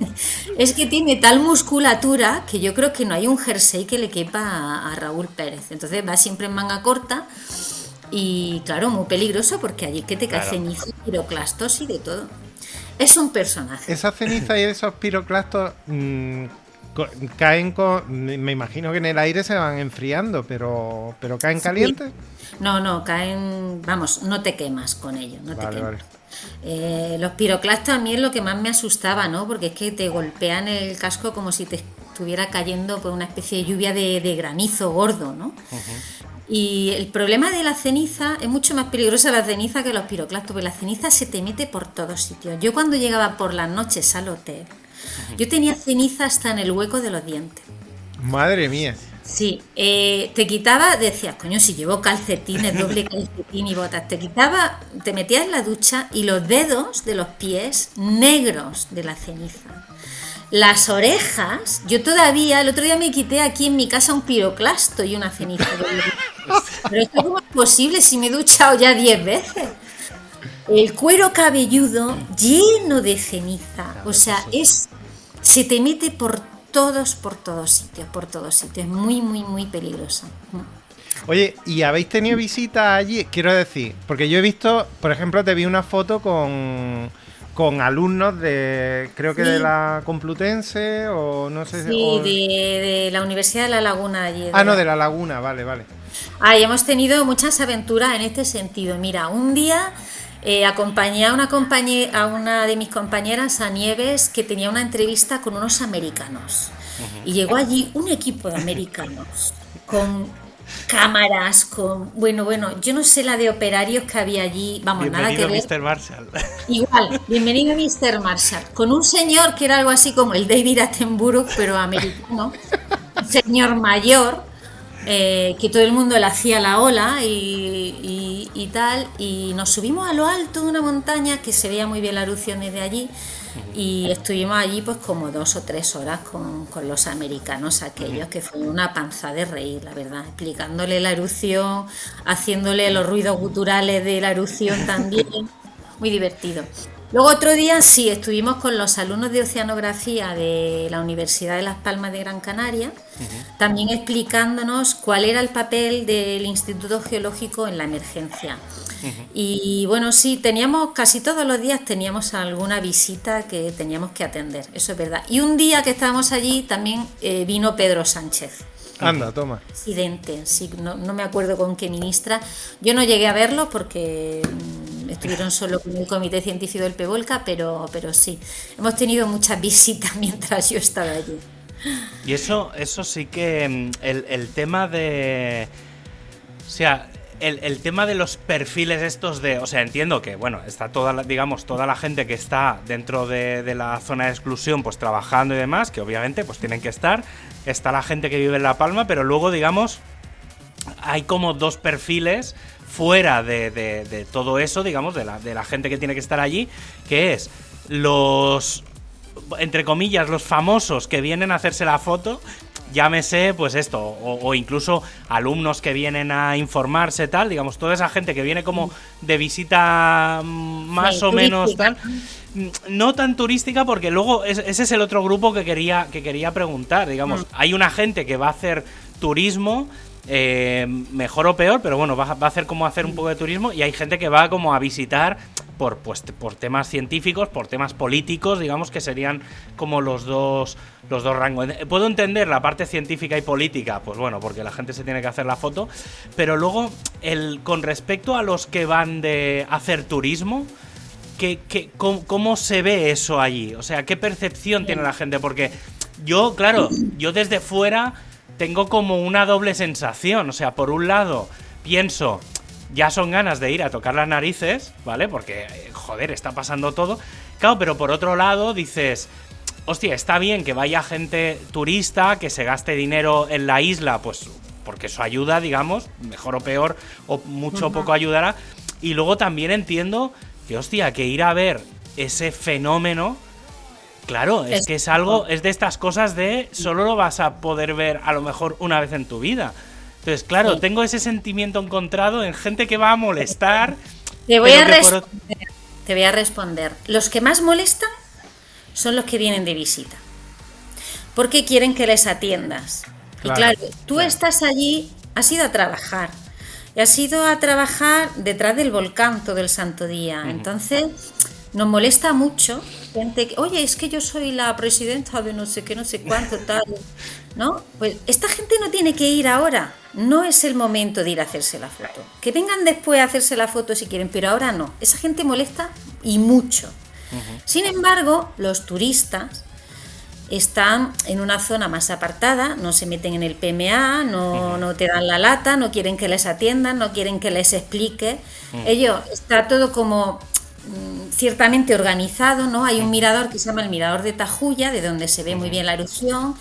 es que, tiene tal musculatura que yo creo que no hay un jersey que le quepa a, Raúl Pérez. Entonces va siempre en manga corta y claro, muy peligroso porque allí que te cae ceniza, piroclastos y de todo. Es un personaje. Esa ceniza y esos piroclastos mm, caen con. Me imagino que en el aire se van enfriando, pero, pero caen calientes. No, no, caen. Vamos, no te quemas con ellos, no te quemas. Eh, los piroclastos a mí es lo que más me asustaba, ¿no? Porque es que te golpean el casco como si te estuviera cayendo por una especie de lluvia de, granizo gordo, ¿no? Y el problema de la ceniza es mucho más peligrosa la ceniza que los piroclastos, porque la ceniza se te mete por todos sitios. Yo cuando llegaba por las noches al hotel, yo tenía ceniza hasta en el hueco de los dientes. Madre mía. Sí, eh, te quitaba, decías, coño, si llevo calcetines, doble calcetín y botas, te quitaba, te metías en la ducha y los dedos de los pies negros de la ceniza. Las orejas, yo todavía, el otro día me quité aquí en mi casa un piroclasto y una ceniza. Pero esto cómo es posible si me he duchado ya 10 veces. El cuero cabelludo lleno de ceniza, o sea, es se te mete por todos, por todos sitios, por todos sitios. Es muy, muy, muy peligroso. Oye, ¿y habéis tenido visita allí? Quiero decir, porque yo he visto, por ejemplo, te vi una foto con, con alumnos de, creo que de la Complutense o no sé. Sí, de, la Universidad de La Laguna allí. Ah, no, de La Laguna, vale, vale. Ah, hemos tenido muchas aventuras en este sentido. Mira, un día eh, acompañé a una, a una de mis compañeras, a Nieves, que tenía una entrevista con unos americanos. Y llegó allí un equipo de americanos con cámaras, con. Bueno, bueno, yo no sé la de operarios que había allí. Vamos, nada que ver. Mr. Marshall. Igual, bienvenido Mr. Marshall. Con un señor que era algo así como el David Attenborough, pero americano. Un señor mayor eh, que todo el mundo le hacía la ola y, tal, y nos subimos a lo alto de una montaña que se veía muy bien la erupción desde allí y estuvimos allí pues como dos o tres horas con, los americanos aquellos, que fue una panza de reír, la verdad, explicándole la erupción, haciéndole los ruidos guturales de la erupción también, muy divertido. Luego otro día sí, estuvimos con los alumnos de oceanografía de la Universidad de Las Palmas de Gran Canaria, también explicándonos cuál era el papel del Instituto Geológico en la emergencia. Y bueno, sí, teníamos casi todos los días teníamos alguna visita que teníamos que atender, eso es verdad. Y un día que estábamos allí también eh, vino Pedro Sánchez. Anda, toma. Presidente, sí, no, no me acuerdo con qué ministra. Yo no llegué a verlo porque estuvieron solo con el Comité Científico del Pevolca, pero, pero sí, hemos tenido muchas visitas mientras yo estaba allí. Y eso, eso sí que mm, el, tema de O sea, el, tema de los perfiles estos de. O sea, entiendo que, bueno, está toda la, digamos, toda la gente que está dentro de, la zona de exclusión, pues trabajando y demás, que obviamente pues tienen que estar. Está la gente que vive en La Palma, pero luego, digamos, hay como dos perfiles fuera de, todo eso, digamos, de la, de la gente que tiene que estar allí, que es los entre comillas, los famosos que vienen a hacerse la foto llámese pues esto, o, incluso alumnos que vienen a informarse, tal, digamos, toda esa gente que viene como de visita mm, más o menos tal. Mm, no tan turística porque luego ese es el otro grupo que quería, que quería preguntar, digamos, mm. hay una gente que va a hacer turismo eh, mejor o peor, pero bueno, va, a hacer como hacer un poco de turismo y hay gente que va como a visitar por, pues, por temas científicos, por temas políticos, digamos que serían como los dos, los dos rangos. Puedo entender la parte científica y política, pues bueno, porque la gente se tiene que hacer la foto, pero luego el, con respecto a los que van de hacer turismo, ¿qué, cómo, cómo, se ve eso allí? O sea, ¿qué percepción tiene la gente? Porque yo, claro, yo desde fuera tengo como una doble sensación. O sea, por un lado, pienso, ya son ganas de ir a tocar las narices, ¿vale? Porque, eh, joder, está pasando todo. Claro, pero por otro lado dices, hostia, está bien que vaya gente turista, que se gaste dinero en la isla, pues porque eso ayuda, digamos, mejor o peor, o mucho o poco ayudará. Y luego también entiendo que, hostia, que ir a ver ese fenómeno, claro, es, es que es algo, es de estas cosas de solo lo vas a poder ver a lo mejor una vez en tu vida. Entonces, claro, tengo ese sentimiento encontrado en gente que va a molestar. Te voy a responder. Te voy a responder. Los que más molestan son los que vienen de visita. Porque quieren que les atiendas. y claro, tú estás allí, has ido a trabajar. Y has ido a trabajar detrás del volcán todo el santo día. Entonces, nos molesta mucho gente que, oye, es que yo soy la presidenta de no sé qué, no sé cuánto, tal, ¿no? Pues esta gente no tiene que ir ahora, no es el momento de ir a hacerse la foto. Que vengan después a hacerse la foto si quieren, pero ahora no. Esa gente molesta y mucho. Sin embargo, los turistas están en una zona más apartada, no se meten en el PMA, no, no te dan la lata, no quieren que les atiendan, no quieren que les explique. Ellos, está todo como ciertamente organizado, ¿no? Hay un mirador que se llama el mirador de Tajuya, de donde se ve muy bien la erupción,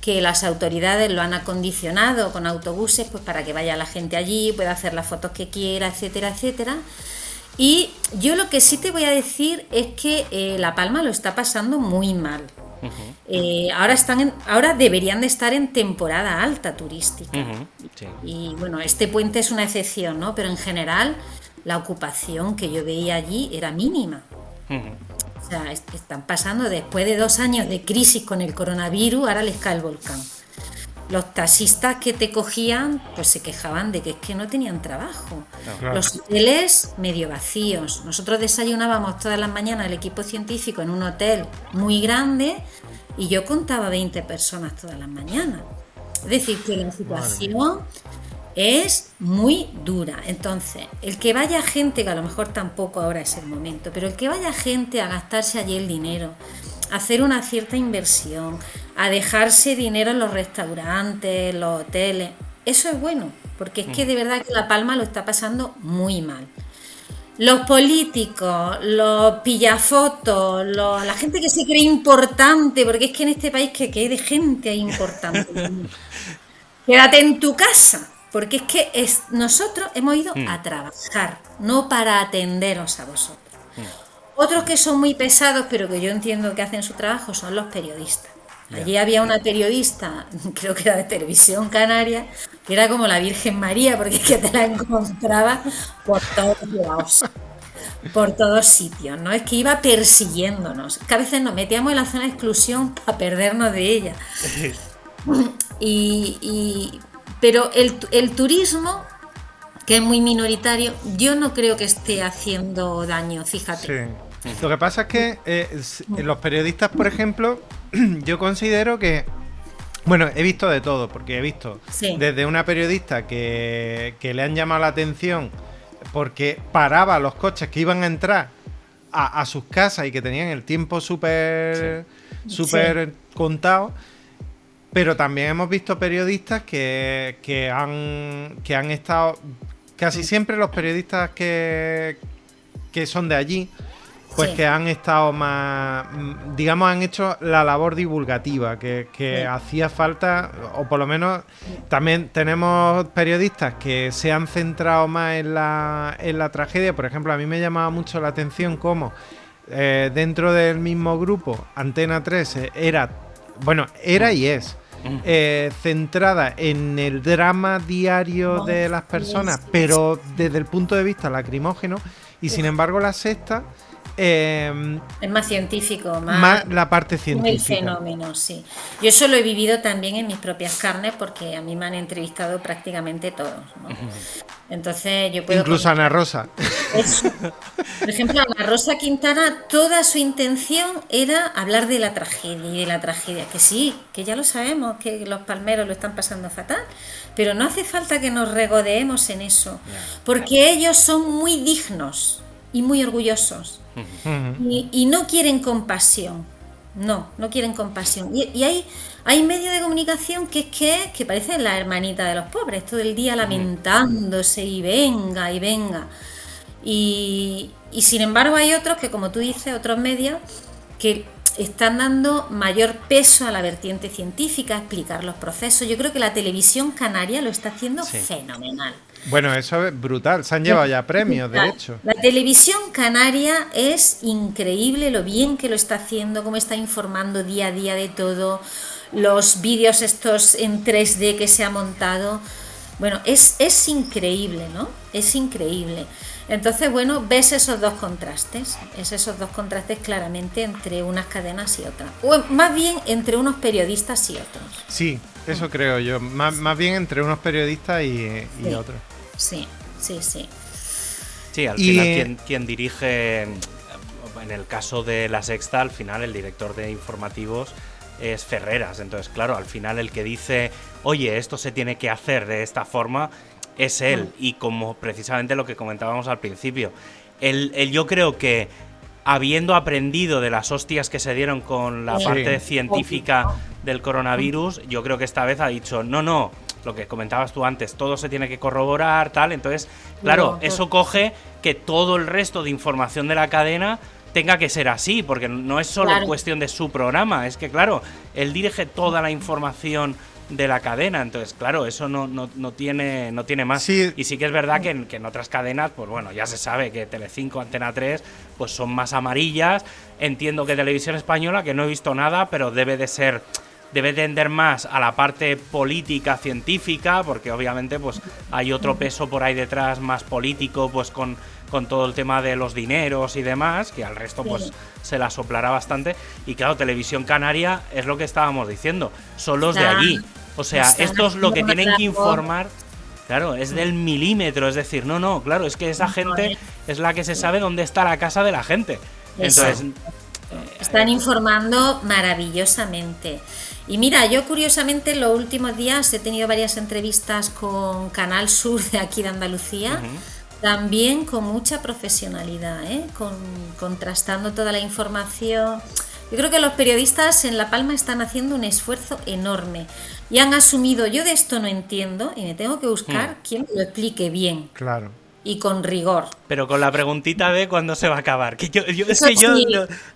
que las autoridades lo han acondicionado con autobuses pues para que vaya la gente allí, pueda hacer las fotos que quiera, etcétera, etcétera. Y yo lo que sí te voy a decir es que eh, La Palma lo está pasando muy mal. Eh, ahora están ahora deberían de estar en temporada alta turística. Y bueno, este puente es una excepción, ¿no? Pero en general la ocupación que yo veía allí era mínima. O sea, están pasando después de dos años de crisis con el coronavirus, ahora les cae el volcán. Los taxistas que te cogían, pues se quejaban de que es que no tenían trabajo. Los hoteles medio vacíos. Nosotros desayunábamos todas las mañanas el equipo científico en un hotel muy grande y yo contaba 20 personas todas las mañanas. Es decir, que la situación es muy dura. Entonces, el que vaya gente, que a lo mejor tampoco ahora es el momento, pero el que vaya gente a gastarse allí el dinero, a hacer una cierta inversión, a dejarse dinero en los restaurantes, los hoteles, eso es bueno, porque es que mm. de verdad que La Palma lo está pasando muy mal. Los políticos, los pillafotos, la gente que se cree importante, porque es que en este país que, que hay de gente importante. Quédate en tu casa porque es que es, nosotros hemos ido mm. a trabajar, no para atenderos a vosotros. Mm. Otros que son muy pesados, pero que yo entiendo que hacen su trabajo, son los periodistas. Allí había una periodista, creo que era de Televisión Canaria, que era como la Virgen María, porque es que te la encontraba por todos lados, por todos sitios, ¿no? Es que iba persiguiéndonos, que a veces nos metíamos en la zona de exclusión para perdernos de ella. y, pero el, turismo, que es muy minoritario, yo no creo que esté haciendo daño, fíjate. Sí. Lo que pasa es que eh, los periodistas, por ejemplo, yo considero que bueno, he visto de todo, porque he visto desde una periodista que, le han llamado la atención porque paraba los coches que iban a entrar a, sus casas y que tenían el tiempo súper súper contado pero también hemos visto periodistas que, que, han, que han estado. Casi siempre los periodistas que, que son de allí pues que han estado más, digamos, han hecho la labor divulgativa que, hacía falta, o por lo menos también tenemos periodistas que se han centrado más en la, en la tragedia. Por ejemplo, a mí me llamaba mucho la atención cómo eh, dentro del mismo grupo, Antena 3 eh, era, bueno, era y es. Eh, centrada en el drama diario de las personas, pero desde el punto de vista lacrimógeno, y sin embargo la sexta Em, es más científico, más, la parte científica. El fenómeno, sí. Yo eso lo he vivido también en mis propias carnes porque a mí me han entrevistado prácticamente todos. Entonces yo puedo. Incluso Ana Rosa. Por ejemplo, Ana Rosa Quintana, toda su intención era hablar de la tragedia y de la tragedia. Que sí, que ya lo sabemos, que los palmeros lo están pasando fatal, pero no hace falta que nos regodeemos en eso, porque ellos son muy dignos y muy orgullosos y, no quieren compasión. No, no quieren compasión. Y, hay, hay medios de comunicación que es que, que parecen la hermanita de los pobres, todo el día lamentándose y venga y venga. Y, y sin embargo hay otros que, como tú dices, otros medios que están dando mayor peso a la vertiente científica, a explicar los procesos. Yo creo que la televisión canaria lo está haciendo fenomenal. Bueno, eso es brutal. Se han llevado ya premios, de hecho. La televisión canaria es increíble lo bien que lo está haciendo, cómo está informando día a día de todo, los vídeos estos en 3D que se ha montado. Bueno, es, es increíble, ¿no? Es increíble. Entonces, bueno, ves esos dos contrastes, es esos dos contrastes claramente entre unas cadenas y otras. O más bien entre unos periodistas y otros. Sí, eso creo yo. Más, bien entre unos periodistas y, otros. Sí, sí, sí. Sí, al final quien, dirige, en el caso de La Sexta, al final el director de informativos es Ferreras. Entonces, claro, al final el que dice, oye, esto se tiene que hacer de esta forma, es él. Mm. Y como precisamente lo que comentábamos al principio, él, yo creo que habiendo aprendido de las hostias que se dieron con la parte científica del coronavirus, yo creo que esta vez ha dicho, no, no, lo que comentabas tú antes, todo se tiene que corroborar, tal. Entonces, claro, eso coge que todo el resto de información de la cadena tenga que ser así, porque no es solo cuestión de su programa, es que, claro, él dirige toda la información de la cadena. Entonces, claro, eso no, no, no tiene, no tiene más. Y sí que es verdad que en, que en, otras cadenas, pues bueno, ya se sabe que Telecinco, Antena 3, pues son más amarillas. Entiendo que Televisión Española, que no he visto nada, pero debe de ser debe tender más a la parte política científica porque obviamente pues hay otro peso por ahí detrás más político pues con, con todo el tema de los dineros y demás que al resto pues se la soplará bastante. Y claro televisión canaria es lo que estábamos diciendo son los de allí. O sea esto es lo que tienen que informar Claro, es del milímetro, es decir, no, no, claro, es que esa gente es la que se sabe dónde está la casa de la gente. Entonces, están informando maravillosamente. Y mira, yo curiosamente en los últimos días he tenido varias entrevistas con Canal Sur de aquí de Andalucía, también con mucha profesionalidad, ¿eh? con, contrastando toda la información. Yo creo que los periodistas en La Palma están haciendo un esfuerzo enorme y han asumido, yo de esto no entiendo y me tengo que buscar hmm. quien lo explique bien. Claro y con rigor. Pero con la preguntita de cuándo se va a acabar. Que yo, es que yo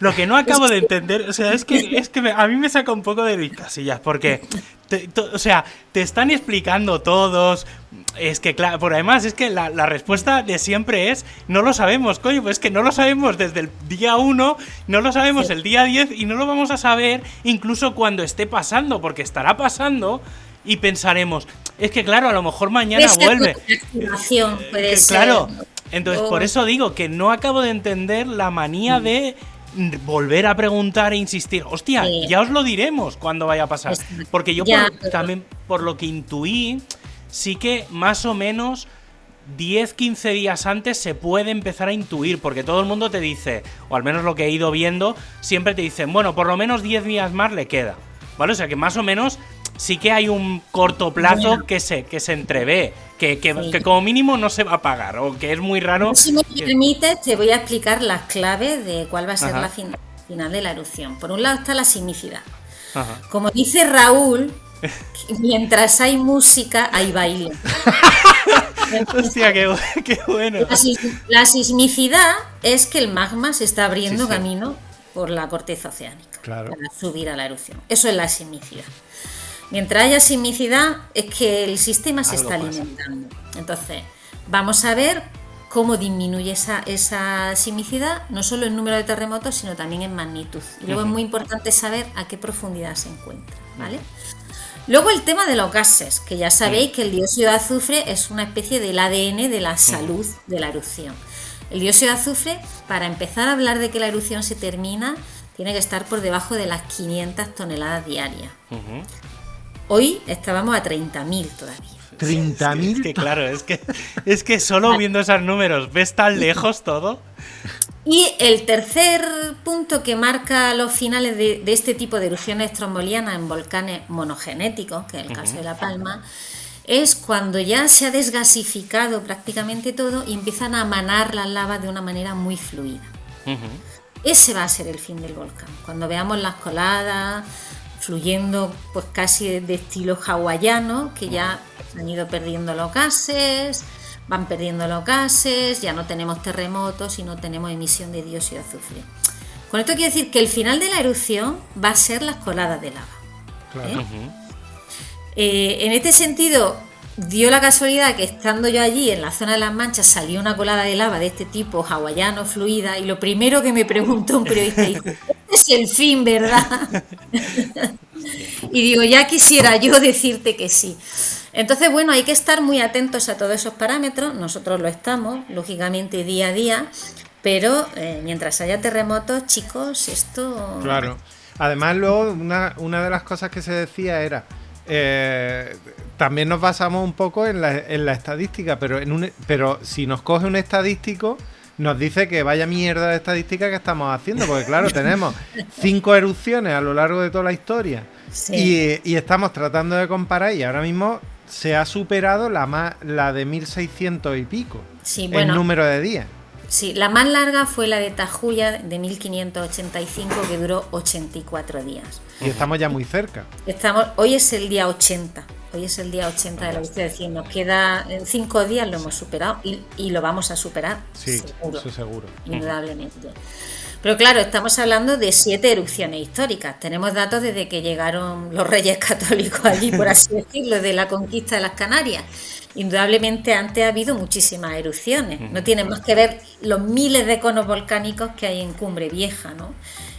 lo, que no acabo de entender, o sea, es que, es que a mí me saca un poco de mis casillas, porque, o sea, te están explicando todos. Es que, claro, por además, es que la, respuesta de siempre es: no lo sabemos, coño, pues es que no lo sabemos desde el día 1, no lo sabemos el día 10 y no lo vamos a saber incluso cuando esté pasando, porque estará pasando y pensaremos, es que claro, a lo mejor mañana vuelve. Puede claro, entonces por eso digo que no acabo de entender la manía mm. de volver a preguntar e insistir. Hostia, ya os lo diremos cuando vaya a pasar. Porque yo también, por lo que intuí, sí que más o menos 10, 15 días antes se puede empezar a intuir, porque todo el mundo te dice, o al menos lo que he ido viendo, siempre te dicen, bueno, por lo menos 10 días más le queda. ¿Vale? O sea que más o menos sí que hay un corto plazo que se, que se entrevé, que, que, como mínimo no se va a pagar, o que es muy raro. Si me permites, te voy a explicar las claves de cuál va a ser la final de la erupción. Por un lado está la sismicidad. Como dice Raúl, mientras hay música, hay baile. Hostia, qué, bueno. La, sismicidad es que el magma se está abriendo camino por la corteza oceánica para subir a la erupción. Eso es la sismicidad. Mientras haya sismicidad es que el sistema se está alimentando. Entonces, vamos a ver cómo disminuye esa, esa sismicidad, no solo en número de terremotos, sino también en magnitud. Y luego es muy importante saber a qué profundidad se encuentra. ¿vale? Luego el tema de los gases, que ya sabéis que el dióxido de azufre es una especie del ADN de la salud de la erupción. El dióxido de azufre, para empezar a hablar de que la erupción se termina, tiene que estar por debajo de las 500 toneladas diarias. Hoy estábamos a 30.000 todavía. 30.000. Es que, claro, es que, es que solo viendo esos números, ¿ves tan lejos todo? Y el tercer punto que marca los finales de, este tipo de erupciones trombolianas en volcanes monogenéticos, que es el caso de La Palma, es cuando ya se ha desgasificado prácticamente todo y empiezan a manar las lavas de una manera muy fluida. Ese va a ser el fin del volcán. Cuando veamos las coladas, fluyendo pues casi de estilo hawaiano, que ya han ido perdiendo los gases, van perdiendo los gases, ya no tenemos terremotos y no tenemos emisión de dióxido de azufre. Con esto quiero decir que el final de la erupción va a ser las coladas de lava. ¿eh? Eh, en este sentido, dio la casualidad que estando yo allí en la zona de las manchas salió una colada de lava de este tipo, hawaiano, fluida, y lo primero que me preguntó un periodista dice, es el fin, ¿verdad? y digo, ya quisiera yo decirte que sí. Entonces, bueno, hay que estar muy atentos a todos esos parámetros, nosotros lo estamos, lógicamente, día a día, pero eh, mientras haya terremotos, chicos, esto... Claro. Además, luego, una, una de las cosas que se decía era... Eh, también nos basamos un poco en la, en la estadística, pero, en un, pero si nos coge un estadístico, nos dice que vaya mierda de estadística que estamos haciendo, porque claro, tenemos cinco erupciones a lo largo de toda la historia y, estamos tratando de comparar y ahora mismo se ha superado la, más, la de 1600 y pico sí, en número de días. Sí, la más larga fue la de Tajuya de 1585 que duró 84 días. Y estamos ya muy cerca. Estamos, hoy es el día 80. Hoy es el día 80 de lo que estoy diciendo. Nos queda en cinco días, lo hemos superado y, lo vamos a superar. Sí, seguro, eso seguro. Indudablemente. Pero claro, estamos hablando de siete erupciones históricas. Tenemos datos desde que llegaron los reyes católicos allí, por así decirlo, de la conquista de las Canarias. Indudablemente antes ha habido muchísimas erupciones. No tienen más que ver los miles de conos volcánicos que hay en Cumbre Vieja, ¿no?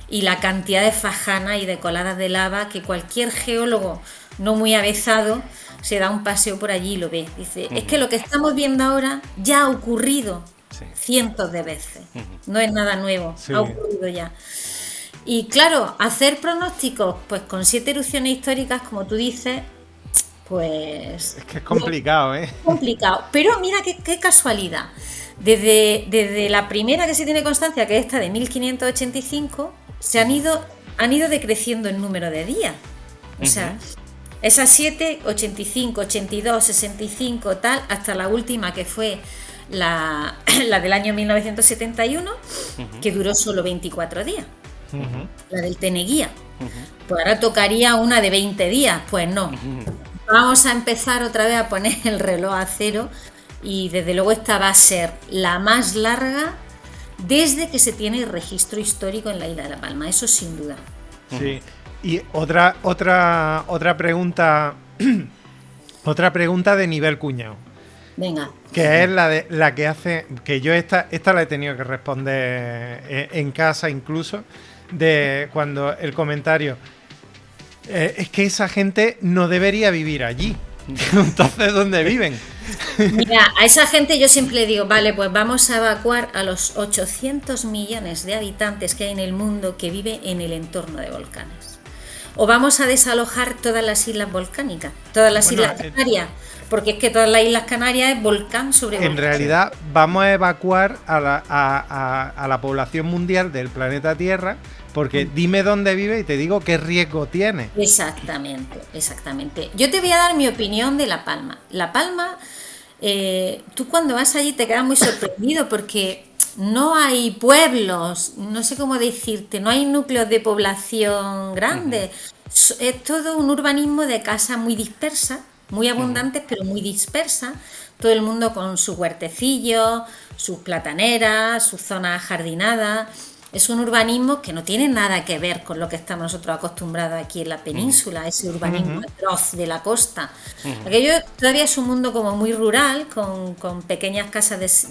Y la cantidad de fajanas y de coladas de lava que cualquier geólogo no muy avezado, se da un paseo por allí y lo ve. Dice, es que lo que estamos viendo ahora ya ha ocurrido cientos de veces. No es nada nuevo, ha ocurrido ya. Y claro, hacer pronósticos, pues con siete erupciones históricas, como tú dices, pues... Es que es complicado, ¿eh? Complicado. Pero mira qué, qué casualidad. Desde, desde, la primera que se tiene constancia, que es esta de 1585, se han ido, han ido decreciendo el número de días. O sea, esas 7, 85, 82, 65, tal, hasta la última que fue la, del año 1971, que duró solo 24 días. La del Teneguía. Pues ahora tocaría una de 20 días. Pues no. Vamos a empezar otra vez a poner el reloj a cero y desde luego esta va a ser la más larga desde que se tiene registro histórico en la isla de La Palma, eso sin duda. Sí. Y otra, otra, otra pregunta. otra pregunta de nivel cuñado. Venga. Que es la de la que hace. Que yo esta, esta la he tenido que responder eh, en casa incluso. De cuando el comentario. Eh, es que esa gente no debería vivir allí. Entonces, ¿dónde viven? Mira, a esa gente yo siempre digo, vale, pues vamos a evacuar a los 800 millones de habitantes que hay en el mundo que vive en el entorno de volcanes o vamos a desalojar todas las islas volcánicas, todas las islas eh, Canarias, porque es que todas las islas Canarias es volcán sobre volcán. En realidad vamos a evacuar a la, a, la población mundial del planeta Tierra, porque mm. dime dónde vive y te digo qué riesgo tiene. Exactamente, exactamente. Yo te voy a dar mi opinión de La Palma. La Palma, eh, tú cuando vas allí te quedas muy sorprendido porque no hay pueblos, no sé cómo decirte, no hay núcleos de población grandes. es todo un urbanismo de casas muy dispersas, muy abundantes, pero muy dispersas. Todo el mundo con sus huertecillos, sus plataneras, sus zonas jardinadas. Es un urbanismo que no tiene nada que ver con lo que estamos nosotros acostumbrados aquí en la península, ese urbanismo atroz de la costa. Aquello todavía es un mundo como muy rural, con, pequeñas casas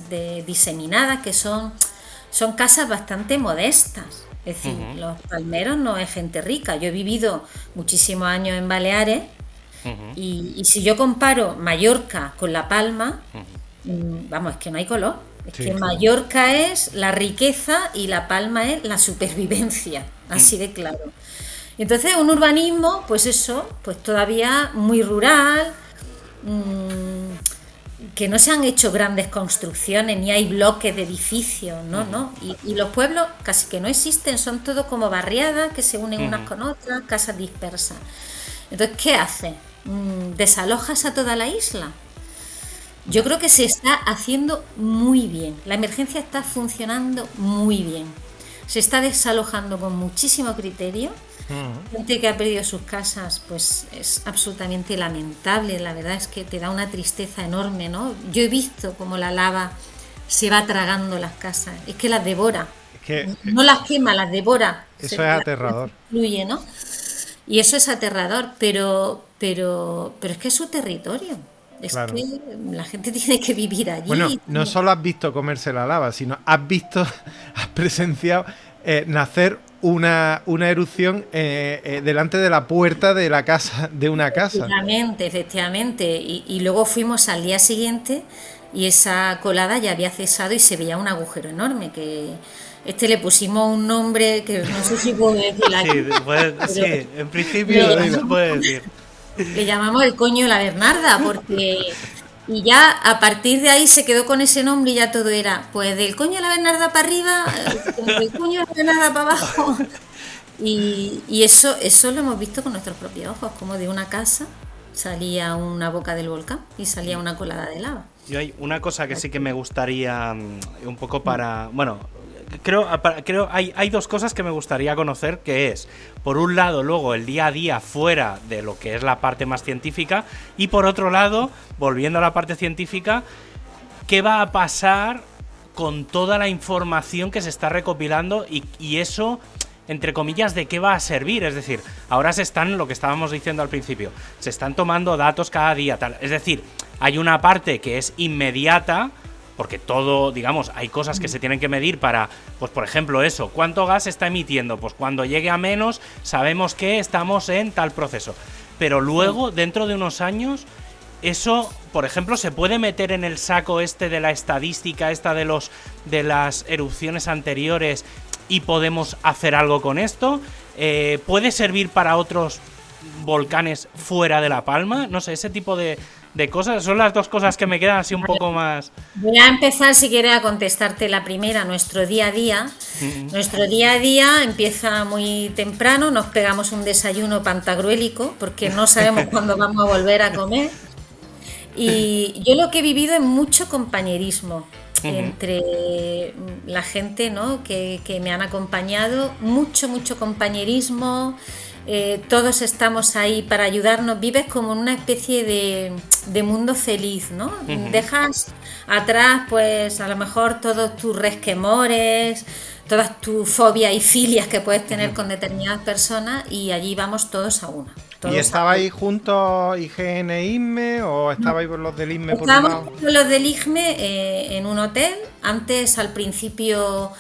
diseminadas que son, son casas bastante modestas. Es decir, los palmeros no es gente rica. Yo he vivido muchísimos años en Baleares y, si yo comparo Mallorca con La Palma, mm, vamos, es que no hay color. Es que Mallorca es la riqueza y La Palma es la supervivencia, así de claro. Entonces, un urbanismo, pues eso, pues todavía muy rural, mm, que no se han hecho grandes construcciones, ni hay bloques de edificios, no, no. Y, los pueblos casi que no existen, son todo como barriadas que se unen unas con otras, casas dispersas. Entonces, ¿qué hace? Mm, ¿Desalojas a toda la isla? Yo creo que se está haciendo muy bien. La emergencia está funcionando muy bien. Se está desalojando con muchísimo criterio Gente que ha perdido sus casas, pues es absolutamente lamentable. La verdad es que te da una tristeza enorme, ¿no? Yo he visto cómo la lava se va tragando las casas. Es que las devora. no las quema, las devora. Eso es aterrador. Fluye, ¿no? Y eso es aterrador, pero, pero, pero es que es su territorio. Es que la gente tiene que vivir allí. Bueno, no solo has visto comerse la lava, sino has visto, has presenciado eh, nacer una, una erupción eh, eh, delante de la puerta de la casa, de una casa. Efectivamente, efectivamente. Y, luego fuimos al día siguiente y esa colada ya había cesado y se veía un agujero enorme que este le pusimos un nombre que no sé si puedo decir Sí, sí en principio se puede decir. Le llamamos el coño de la Bernarda porque y ya a partir de ahí se quedó con ese nombre y ya todo era, pues del coño de la Bernarda para arriba, del coño de la Bernarda para abajo. Y, eso, eso lo hemos visto con nuestros propios ojos, como de una casa salía una boca del volcán y salía una colada de lava. Y hay una cosa que sí que me gustaría mm, un poco para, bueno, creo, creo hay, hay dos cosas que me gustaría conocer, que es, por un lado, luego el día a día fuera de lo que es la parte más científica, y por otro lado, volviendo a la parte científica, ¿qué va a pasar con toda la información que se está recopilando y, y eso entre comillas, de qué va a servir. Es decir, ahora se están, lo que estábamos diciendo al principio, se están tomando datos cada día. Tal. Es decir, hay una parte que es inmediata, porque todo, digamos, hay cosas que se tienen que medir para, pues por ejemplo eso, ¿cuánto gas está emitiendo? Pues cuando llegue a menos sabemos que estamos en tal proceso. Pero luego, dentro de unos años, eso, por ejemplo, se puede meter en el saco este de la estadística, esta de los de las erupciones anteriores y podemos hacer algo con esto. Eh, puede servir para otros volcanes fuera de La Palma, no sé, ese tipo de, de cosas. Son las dos cosas que me quedan así un poco más. Voy a empezar, si quieres, a contestarte la primera, nuestro día a día. Nuestro día a día empieza muy temprano, nos pegamos un desayuno pantagruélico porque no sabemos cuándo vamos a volver a comer. Y yo lo que he vivido es mucho compañerismo entre la gente ¿no? que, que me han acompañado, mucho, mucho compañerismo. Eh, todos estamos ahí para ayudarnos, vives como en una especie de, mundo feliz, ¿no? Dejas atrás, pues a lo mejor todos tus resquemores, todas tus fobias y filias que puedes tener con determinadas personas y allí vamos todos a una. ¿Y estabais juntos IGN e ISME o estabais con los del ISME por un lado? con los del IGME eh, en un hotel. Antes, al principio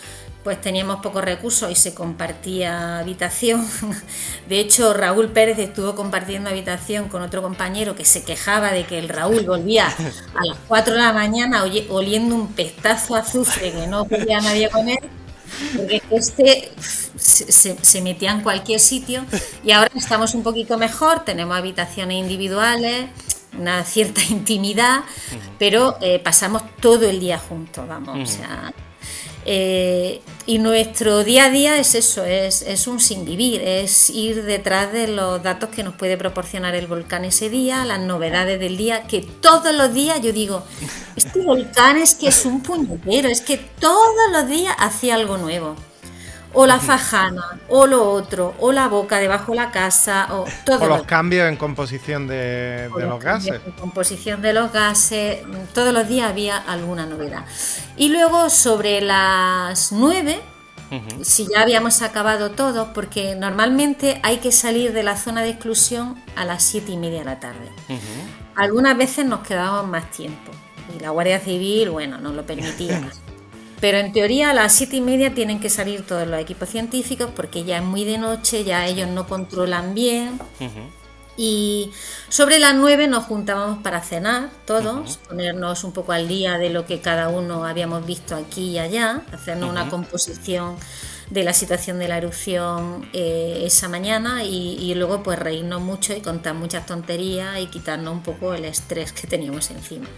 pues teníamos pocos recursos y se compartía habitación. De hecho, Raúl Pérez estuvo compartiendo habitación con otro compañero que se quejaba de que el Raúl volvía a las 4 de la mañana oliendo un pestazo azufre que no podía nadie comer, porque este se, se, metía en cualquier sitio y ahora estamos un poquito mejor, tenemos habitaciones individuales, una cierta intimidad, pero eh, pasamos todo el día juntos, vamos, o sea eh, y nuestro día a día es eso, es, es, un sin vivir, es ir detrás de los datos que nos puede proporcionar el volcán ese día, las novedades del día, que todos los días yo digo, este volcán es que es un puñetero, es que todos los días hacía algo nuevo. O la fajana, o lo otro, o la boca debajo de la casa, o todo. O los cambios en composición de, los, gases. En composición de los gases, todos los días había alguna novedad. Y luego sobre las 9, si ya habíamos acabado todo, porque normalmente hay que salir de la zona de exclusión a las 7 y media de la tarde. Algunas veces nos quedábamos más tiempo y la Guardia Civil, bueno, nos lo permitía. Pero en teoría a las siete y media tienen que salir todos los equipos científicos porque ya es muy de noche, ya ellos no controlan bien. Y sobre las nueve nos juntábamos para cenar todos, ponernos un poco al día de lo que cada uno habíamos visto aquí y allá, hacernos una composición de la situación de la erupción eh, esa mañana y, y, luego pues reírnos mucho y contar muchas tonterías y quitarnos un poco el estrés que teníamos encima.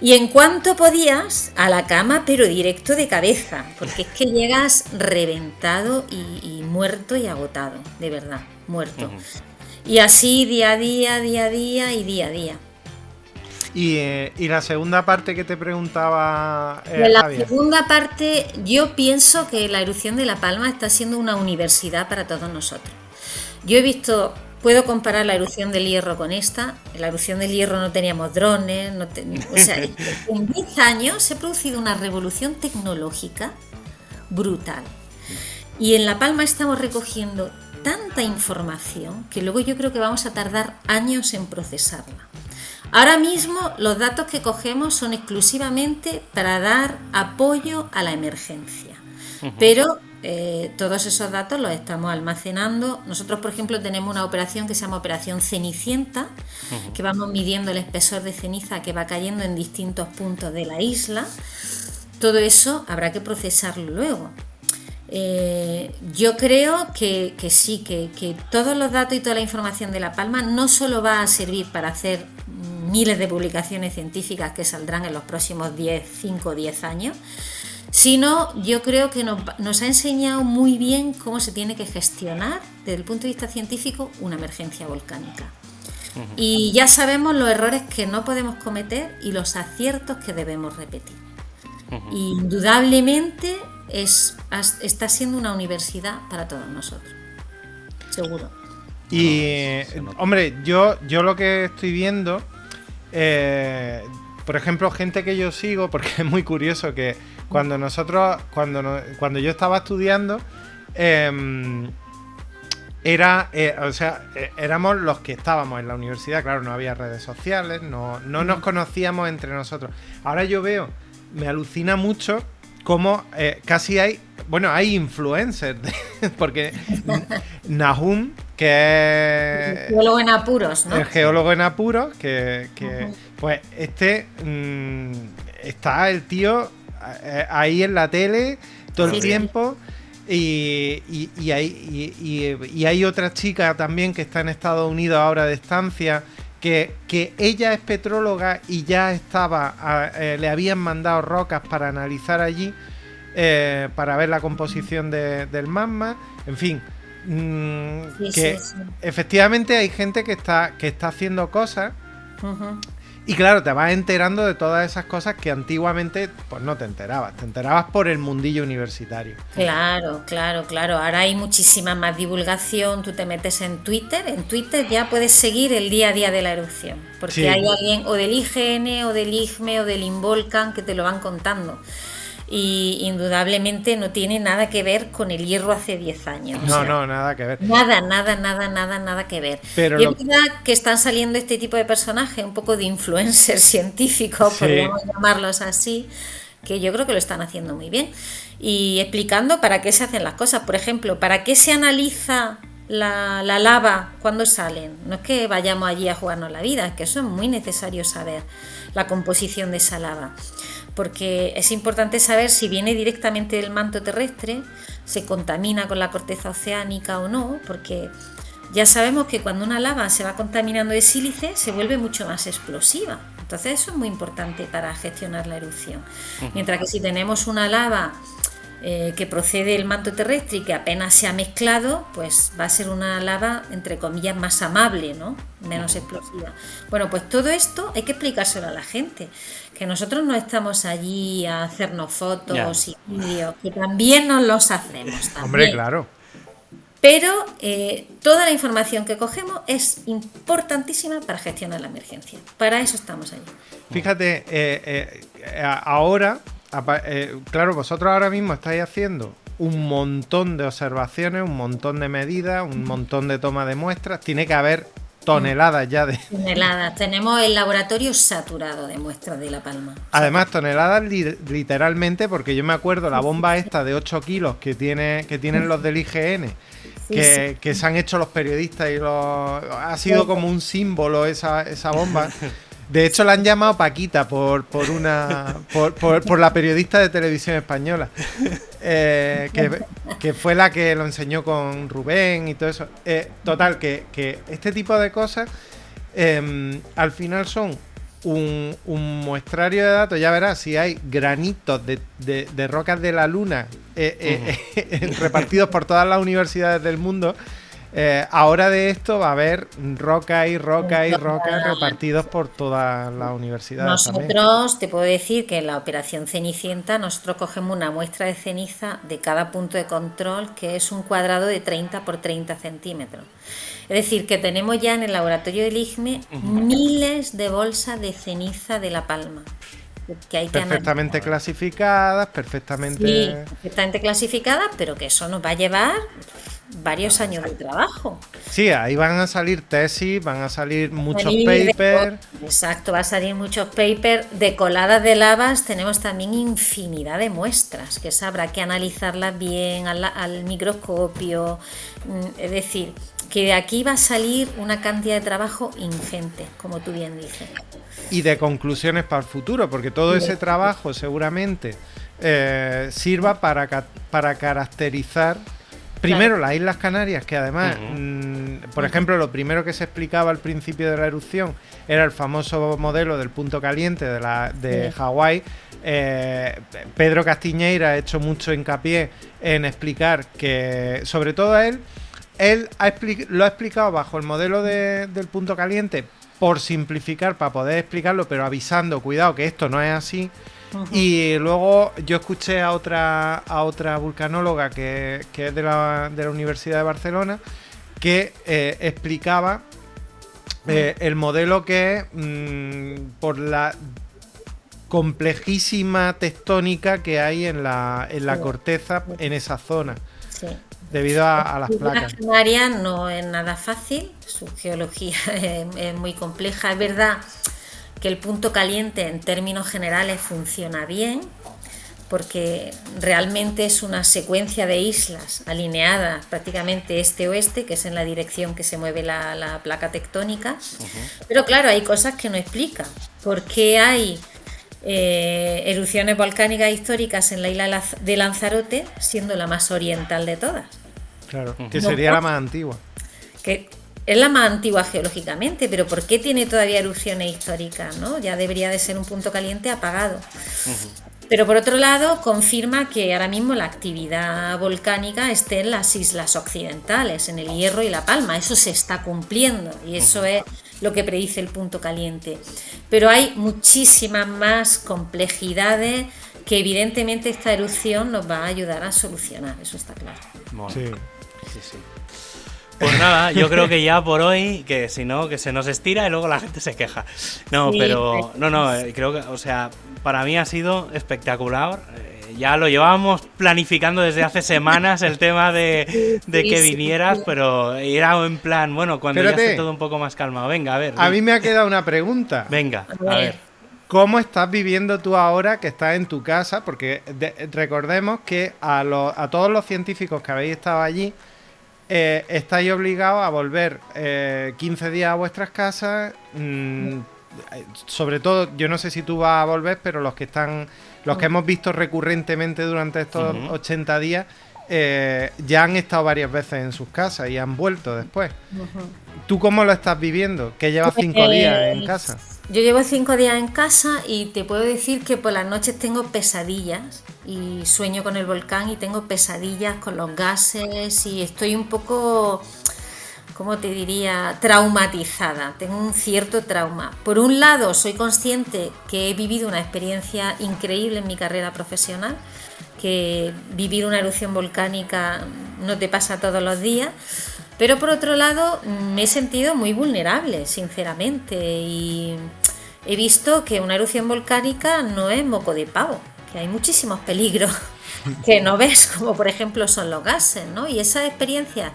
Y en cuanto podías, a la cama, pero directo de cabeza, porque es que llegas reventado y, muerto y agotado, de verdad, muerto. Y así día a día, día a día y día a día. Y, eh, la segunda parte que te preguntaba. Eh, la segunda parte, yo pienso que la erupción de La Palma está siendo una universidad para todos nosotros. Yo he visto Puedo comparar la erupción del hierro con esta. En la erupción del hierro no teníamos drones. o sea, en 10 años se ha producido una revolución tecnológica brutal. Y en La Palma estamos recogiendo tanta información que luego yo creo que vamos a tardar años en procesarla. Ahora mismo los datos que cogemos son exclusivamente para dar apoyo a la emergencia. Pero eh, todos esos datos los estamos almacenando. Nosotros, por ejemplo, tenemos una operación que se llama Operación Cenicienta, que vamos midiendo el espesor de ceniza que va cayendo en distintos puntos de la isla. Todo eso habrá que procesarlo luego. Eh, yo creo que, sí, que, que, todos los datos y toda la información de La Palma no solo va a servir para hacer miles de publicaciones científicas que saldrán en los próximos 10, 5 o 10 años, sino yo creo que nos, ha enseñado muy bien cómo se tiene que gestionar desde el punto de vista científico una emergencia volcánica. Y ya sabemos los errores que no podemos cometer y los aciertos que debemos repetir. Indudablemente es, está siendo una universidad para todos nosotros. Seguro. Y, hombre, yo, yo lo que estoy viendo, eh, por ejemplo, gente que yo sigo, porque es muy curioso que cuando nosotros, cuando, cuando yo estaba estudiando, em, era, eh, o sea, eh, éramos los que estábamos en la universidad, claro, no había redes sociales, no, no nos conocíamos entre nosotros. Ahora yo veo, me alucina mucho cómo eh, casi hay, bueno, hay influencers, porque Nahum, que es... El geólogo en apuros, ¿no? El geólogo en apuros, que, pues este, mm, está el tío eh, ahí en la tele todo el tiempo. Y, y, hay, y, hay, otra chica también que está en Estados Unidos ahora de estancia. Que, que ella es petróloga y ya estaba, eh, le habían mandado rocas para analizar allí, eh, para ver la composición del magma. En fin, mm, que efectivamente hay gente que está, que está haciendo cosas. Y claro, te vas enterando de todas esas cosas que antiguamente pues no te enterabas, te enterabas por el mundillo universitario. Claro, claro, claro. Ahora hay muchísima más divulgación, tú te metes en Twitter, en Twitter ya puedes seguir el día a día de la erupción, porque hay alguien o del IGN o del IGME o del Involcan que te lo van contando y indudablemente no tiene nada que ver con el hierro hace 10 años. No, no, nada que ver. Nada, nada, nada, nada, nada que ver. Pero y es verdad que están saliendo este tipo de personajes, un poco de influencers científicos, podríamos llamarlos así, que yo creo que lo están haciendo muy bien. Y explicando para qué se hacen las cosas. Por ejemplo, para qué se analiza la, la, lava cuando salen. No es que vayamos allí a jugarnos la vida, es que eso es muy necesario saber la composición de esa lava porque es importante saber si viene directamente del manto terrestre, se contamina con la corteza oceánica o no, porque ya sabemos que cuando una lava se va contaminando de sílice se vuelve mucho más explosiva. Entonces eso es muy importante para gestionar la erupción. Mientras que si tenemos una lava eh, que procede del manto terrestre y que apenas se ha mezclado, pues va a ser una lava, entre comillas, más amable, ¿no? Menos explosiva. Bueno, pues todo esto hay que explicárselo a la gente, que nosotros no estamos allí a hacernos fotos y vídeos, que también nos los hacemos. Hombre, claro. Pero eh, toda la información que cogemos es importantísima para gestionar la emergencia. Para eso estamos allí. Fíjate, eh, ahora eh, claro, vosotros ahora mismo estáis haciendo un montón de observaciones, un montón de medidas, un montón de toma de muestras. Tiene que haber toneladas ya de. Toneladas. Tenemos el laboratorio saturado de muestras de La Palma. Además, toneladas literalmente, porque yo me acuerdo la bomba esta de 8 kilos que, tiene, que tienen los del IGN. que, que, se han hecho los periodistas y los. Ha sido como un símbolo esa, esa bomba. De hecho, la han llamado Paquita por, por una por, la periodista de televisión española, eh, que, fue la que lo enseñó con Rubén y todo eso. Eh, total, que, este tipo de cosas em, al final son un, muestrario de datos. Ya verás, si hay granitos de, rocas de la luna eh, repartidos por todas las universidades del mundo eh, ahora de esto va a haber roca y roca y roca repartidos por todas las universidades. Nosotros, te puedo decir que en la operación Cenicienta, nosotros cogemos una muestra de ceniza de cada punto de control, que es un cuadrado de 30 por 30 centímetros. Es decir, que tenemos ya en el laboratorio del IGME miles de bolsas de ceniza de La Palma. Que hay perfectamente clasificadas, perfectamente... Sí, perfectamente clasificadas, pero que eso nos va a llevar varios años de trabajo. Sí, ahí van a salir tesis, van a salir muchos papers. Exacto, va a salir muchos papers. De coladas de lavas tenemos también infinidad de muestras, que habrá que analizarlas bien al, microscopio. Mm, es decir, que de aquí va a salir una cantidad de trabajo ingente, como tú bien dices. Y de conclusiones para el futuro, porque todo ese trabajo seguramente eh, sirva para, para caracterizar Primero, las Islas Canarias, que además, mm, por ejemplo, lo primero que se explicaba al principio de la erupción era el famoso modelo del punto caliente de, la, de Hawái. Eh, Pedro Castiñeira ha hecho mucho hincapié en explicar que, sobre todo a él, él lo ha explicado bajo el modelo del punto caliente por simplificar, para poder explicarlo, pero avisando, cuidado, que esto no es así. Y luego yo escuché a otra, a otra vulcanóloga que, es de la, Universidad de Barcelona que eh, explicaba eh, el modelo que mm, por la complejísima tectónica que hay en la, en la corteza en esa zona. Debido a, las placas. La no es nada fácil, su geología es muy compleja. Es verdad que el punto caliente en términos generales funciona bien, porque realmente es una secuencia de islas alineadas prácticamente este-oeste, que es en la dirección que se mueve la, placa tectónica. Pero claro, hay cosas que no explica. ¿Por qué hay eh, erupciones volcánicas históricas en la isla de Lanzarote, siendo la más oriental de todas? Claro, que sería la más antigua. Que es la más antigua geológicamente, pero ¿por qué tiene todavía erupciones históricas? ¿no? Ya debería de ser un punto caliente apagado. Pero por otro lado, confirma que ahora mismo la actividad volcánica esté en las islas occidentales, en el Hierro y La Palma. Eso se está cumpliendo y eso es lo que predice el punto caliente. Pero hay muchísimas más complejidades que evidentemente esta erupción nos va a ayudar a solucionar, eso está claro. Sí, sí, sí. Pues nada, yo creo que ya por hoy, que si no, que se nos estira y luego la gente se queja. No, pero no, no, eh, creo que, o sea, para mí ha sido espectacular. Eh, ya lo llevábamos planificando desde hace semanas el tema de, que vinieras, pero era en plan, bueno, cuando ya esté todo un poco más calmado. Venga, a ver. A mí me ha quedado una pregunta. Venga, a ver. ¿Cómo estás viviendo tú ahora que estás en tu casa? Porque recordemos que a, a todos los científicos que habéis estado allí, eh, estáis obligados a volver 15 eh, días a vuestras casas. Mm, sobre todo, yo no sé si tú vas a volver, pero los que están, los que hemos visto recurrentemente durante estos 80 días, eh, ya han estado varias veces en sus casas y han vuelto después. ¿Tú cómo lo estás viviendo? Que llevas cinco días en casa. yo llevo cinco días en casa y te puedo decir que por las noches tengo pesadillas y sueño con el volcán y tengo pesadillas con los gases y estoy un poco, ¿cómo te diría?, traumatizada. Tengo un cierto trauma. Por un lado, soy consciente que he vivido una experiencia increíble en mi carrera profesional, que vivir una erupción volcánica no te pasa todos los días. Pero por otro lado, me he sentido muy vulnerable, sinceramente, y he visto que una erupción volcánica no es moco de pavo, que hay muchísimos peligros que no ves, como por ejemplo son los gases, ¿no? Y esa experiencia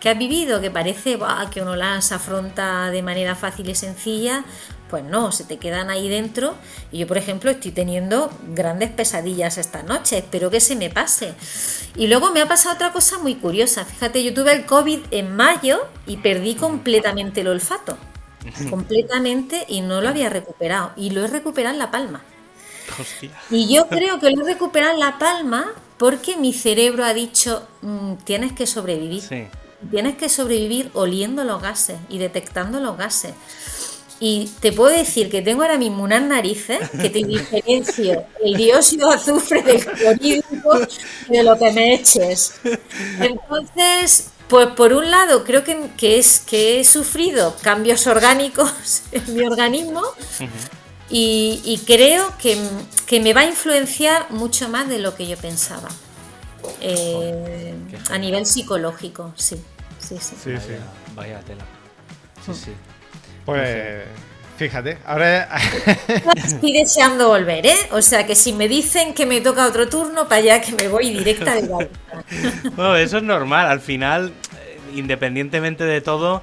que has vivido, que parece que uno las afronta de manera fácil y sencilla, pues no, se te quedan ahí dentro. Y yo, por ejemplo, estoy teniendo grandes pesadillas esta noche. Espero que se me pase. Y luego me ha pasado otra cosa muy curiosa. Fíjate, yo tuve el COVID en mayo y perdí completamente el olfato. completamente y no lo había recuperado. Y lo he recuperado en La Palma. Y yo creo que lo he recuperado en La Palma porque mi cerebro ha dicho, mm, tienes que sobrevivir. Tienes que sobrevivir oliendo los gases y detectando los gases. Y te puedo decir que tengo ahora mismo unas narices que te diferencio el dióxido de azufre del clorhídrico de lo que me eches. Entonces, pues por un lado creo que, que, es, que he sufrido cambios orgánicos en mi organismo y, creo que, que, me va a influenciar mucho más de lo que yo pensaba. Eh, a nivel psicológico, sí. Sí, sí. sí, sí. Vaya, tela. Sí, sí. Pues fíjate, ahora... Estoy deseando volver, ¿eh? O sea que si me dicen que me toca otro turno, para allá que me voy directa de la Bueno, eso es normal. Al final, eh, independientemente de todo,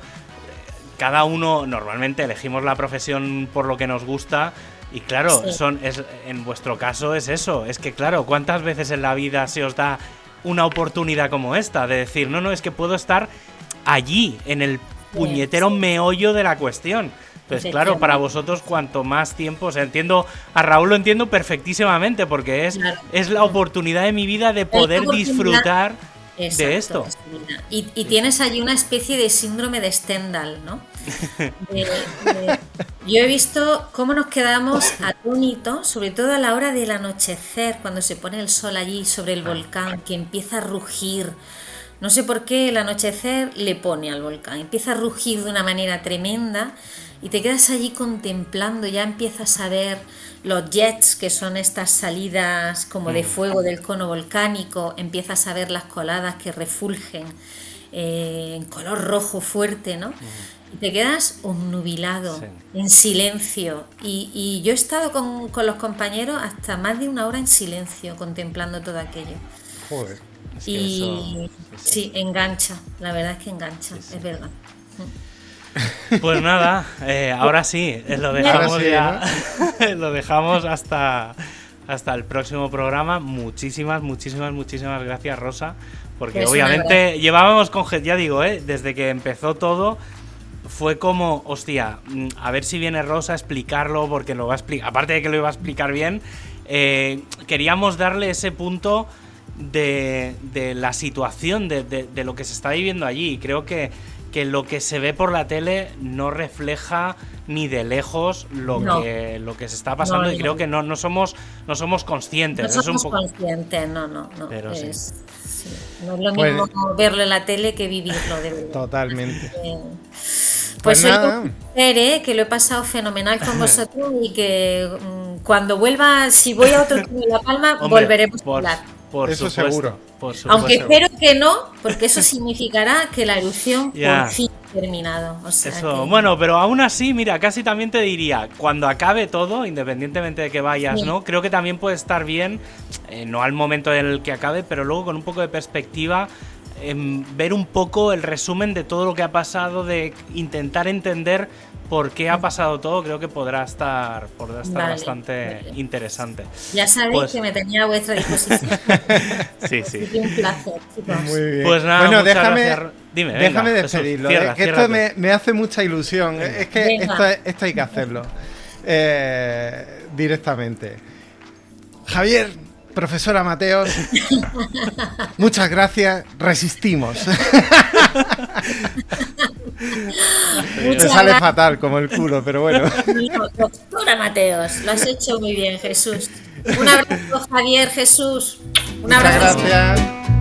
cada uno normalmente elegimos la profesión por lo que nos gusta. Y claro, son, es, en vuestro caso es eso. Es que claro, ¿cuántas veces en la vida se os da una oportunidad como esta? De decir, no, no, es que puedo estar allí, en el puñetero meollo de la cuestión. Pues claro, para vosotros cuanto más tiempo, o sea, entiendo, a Raúl lo entiendo perfectísimamente porque es, es la oportunidad de mi vida de poder disfrutar de esto. Y, tienes allí una especie de síndrome de Stendhal, ¿no? yo he visto cómo nos quedamos atónitos, sobre todo a la hora del anochecer, cuando se pone el sol allí sobre el volcán, que empieza a rugir. No sé por qué el anochecer le pone al volcán, empieza a rugir de una manera tremenda y te quedas allí contemplando, ya empiezas a ver los jets, que son estas salidas como de mm. fuego del cono volcánico, empiezas a ver las coladas que refulgen eh, en color rojo fuerte, ¿no? Mm. Y te quedas obnubilado, en silencio. Y, yo he estado con, con los compañeros hasta más de una hora en silencio, contemplando todo aquello. Joder y sí, engancha, la verdad es que engancha, es verdad. Pues nada, eh, ahora sí, lo dejamos ya, lo dejamos hasta, hasta el próximo programa. Muchísimas, muchísimas, muchísimas gracias, Rosa, porque obviamente llevábamos con, ya digo, eh, desde que empezó todo, fue como, hostia, mm, a ver si viene Rosa a explicarlo, porque lo va a explicar, aparte de que lo iba a explicar bien, eh, queríamos darle ese punto de, de la situación, de, de, lo que se está viviendo allí. creo que, que lo que se ve por la tele no refleja ni de lejos lo, que, lo que se está pasando y creo que no, no, somos, no somos conscientes. No somos conscientes, no, no, no. Pero es, No es lo pues mismo verlo en la tele que vivirlo de verdad. Totalmente. Pues, pues nada. ¿eh? que lo he pasado fenomenal con vosotros y que mm, cuando vuelva, si voy a otro de La Palma, volveremos a hablar. Por eso seguro. Aunque espero que no, porque eso significará que la erupción por fin ha terminado. eso, bueno, pero aún así, mira, casi también te diría, cuando acabe todo, independientemente de que vayas, ¿no? Creo que también puede estar bien, eh, no al momento en el que acabe, pero luego con un poco de perspectiva ver un poco el resumen de todo lo que ha pasado, de intentar entender por qué ha pasado todo, creo que podrá estar, podrá estar bastante interesante. Ya sabéis pues que me tenía a vuestra disposición. sí, sí. un placer, chicos. Muy bien. Pues nada, bueno, déjame, Dime, déjame despedirlo, eh, que esto me, hace mucha ilusión. Es que esto, hay que hacerlo eh, directamente. Javier, Profesora Mateos, muchas gracias. Resistimos. Te sale fatal como el culo, pero bueno. doctora Mateos, lo has hecho muy bien, Jesús. Un abrazo, Javier, Jesús. Un abrazo. gracias.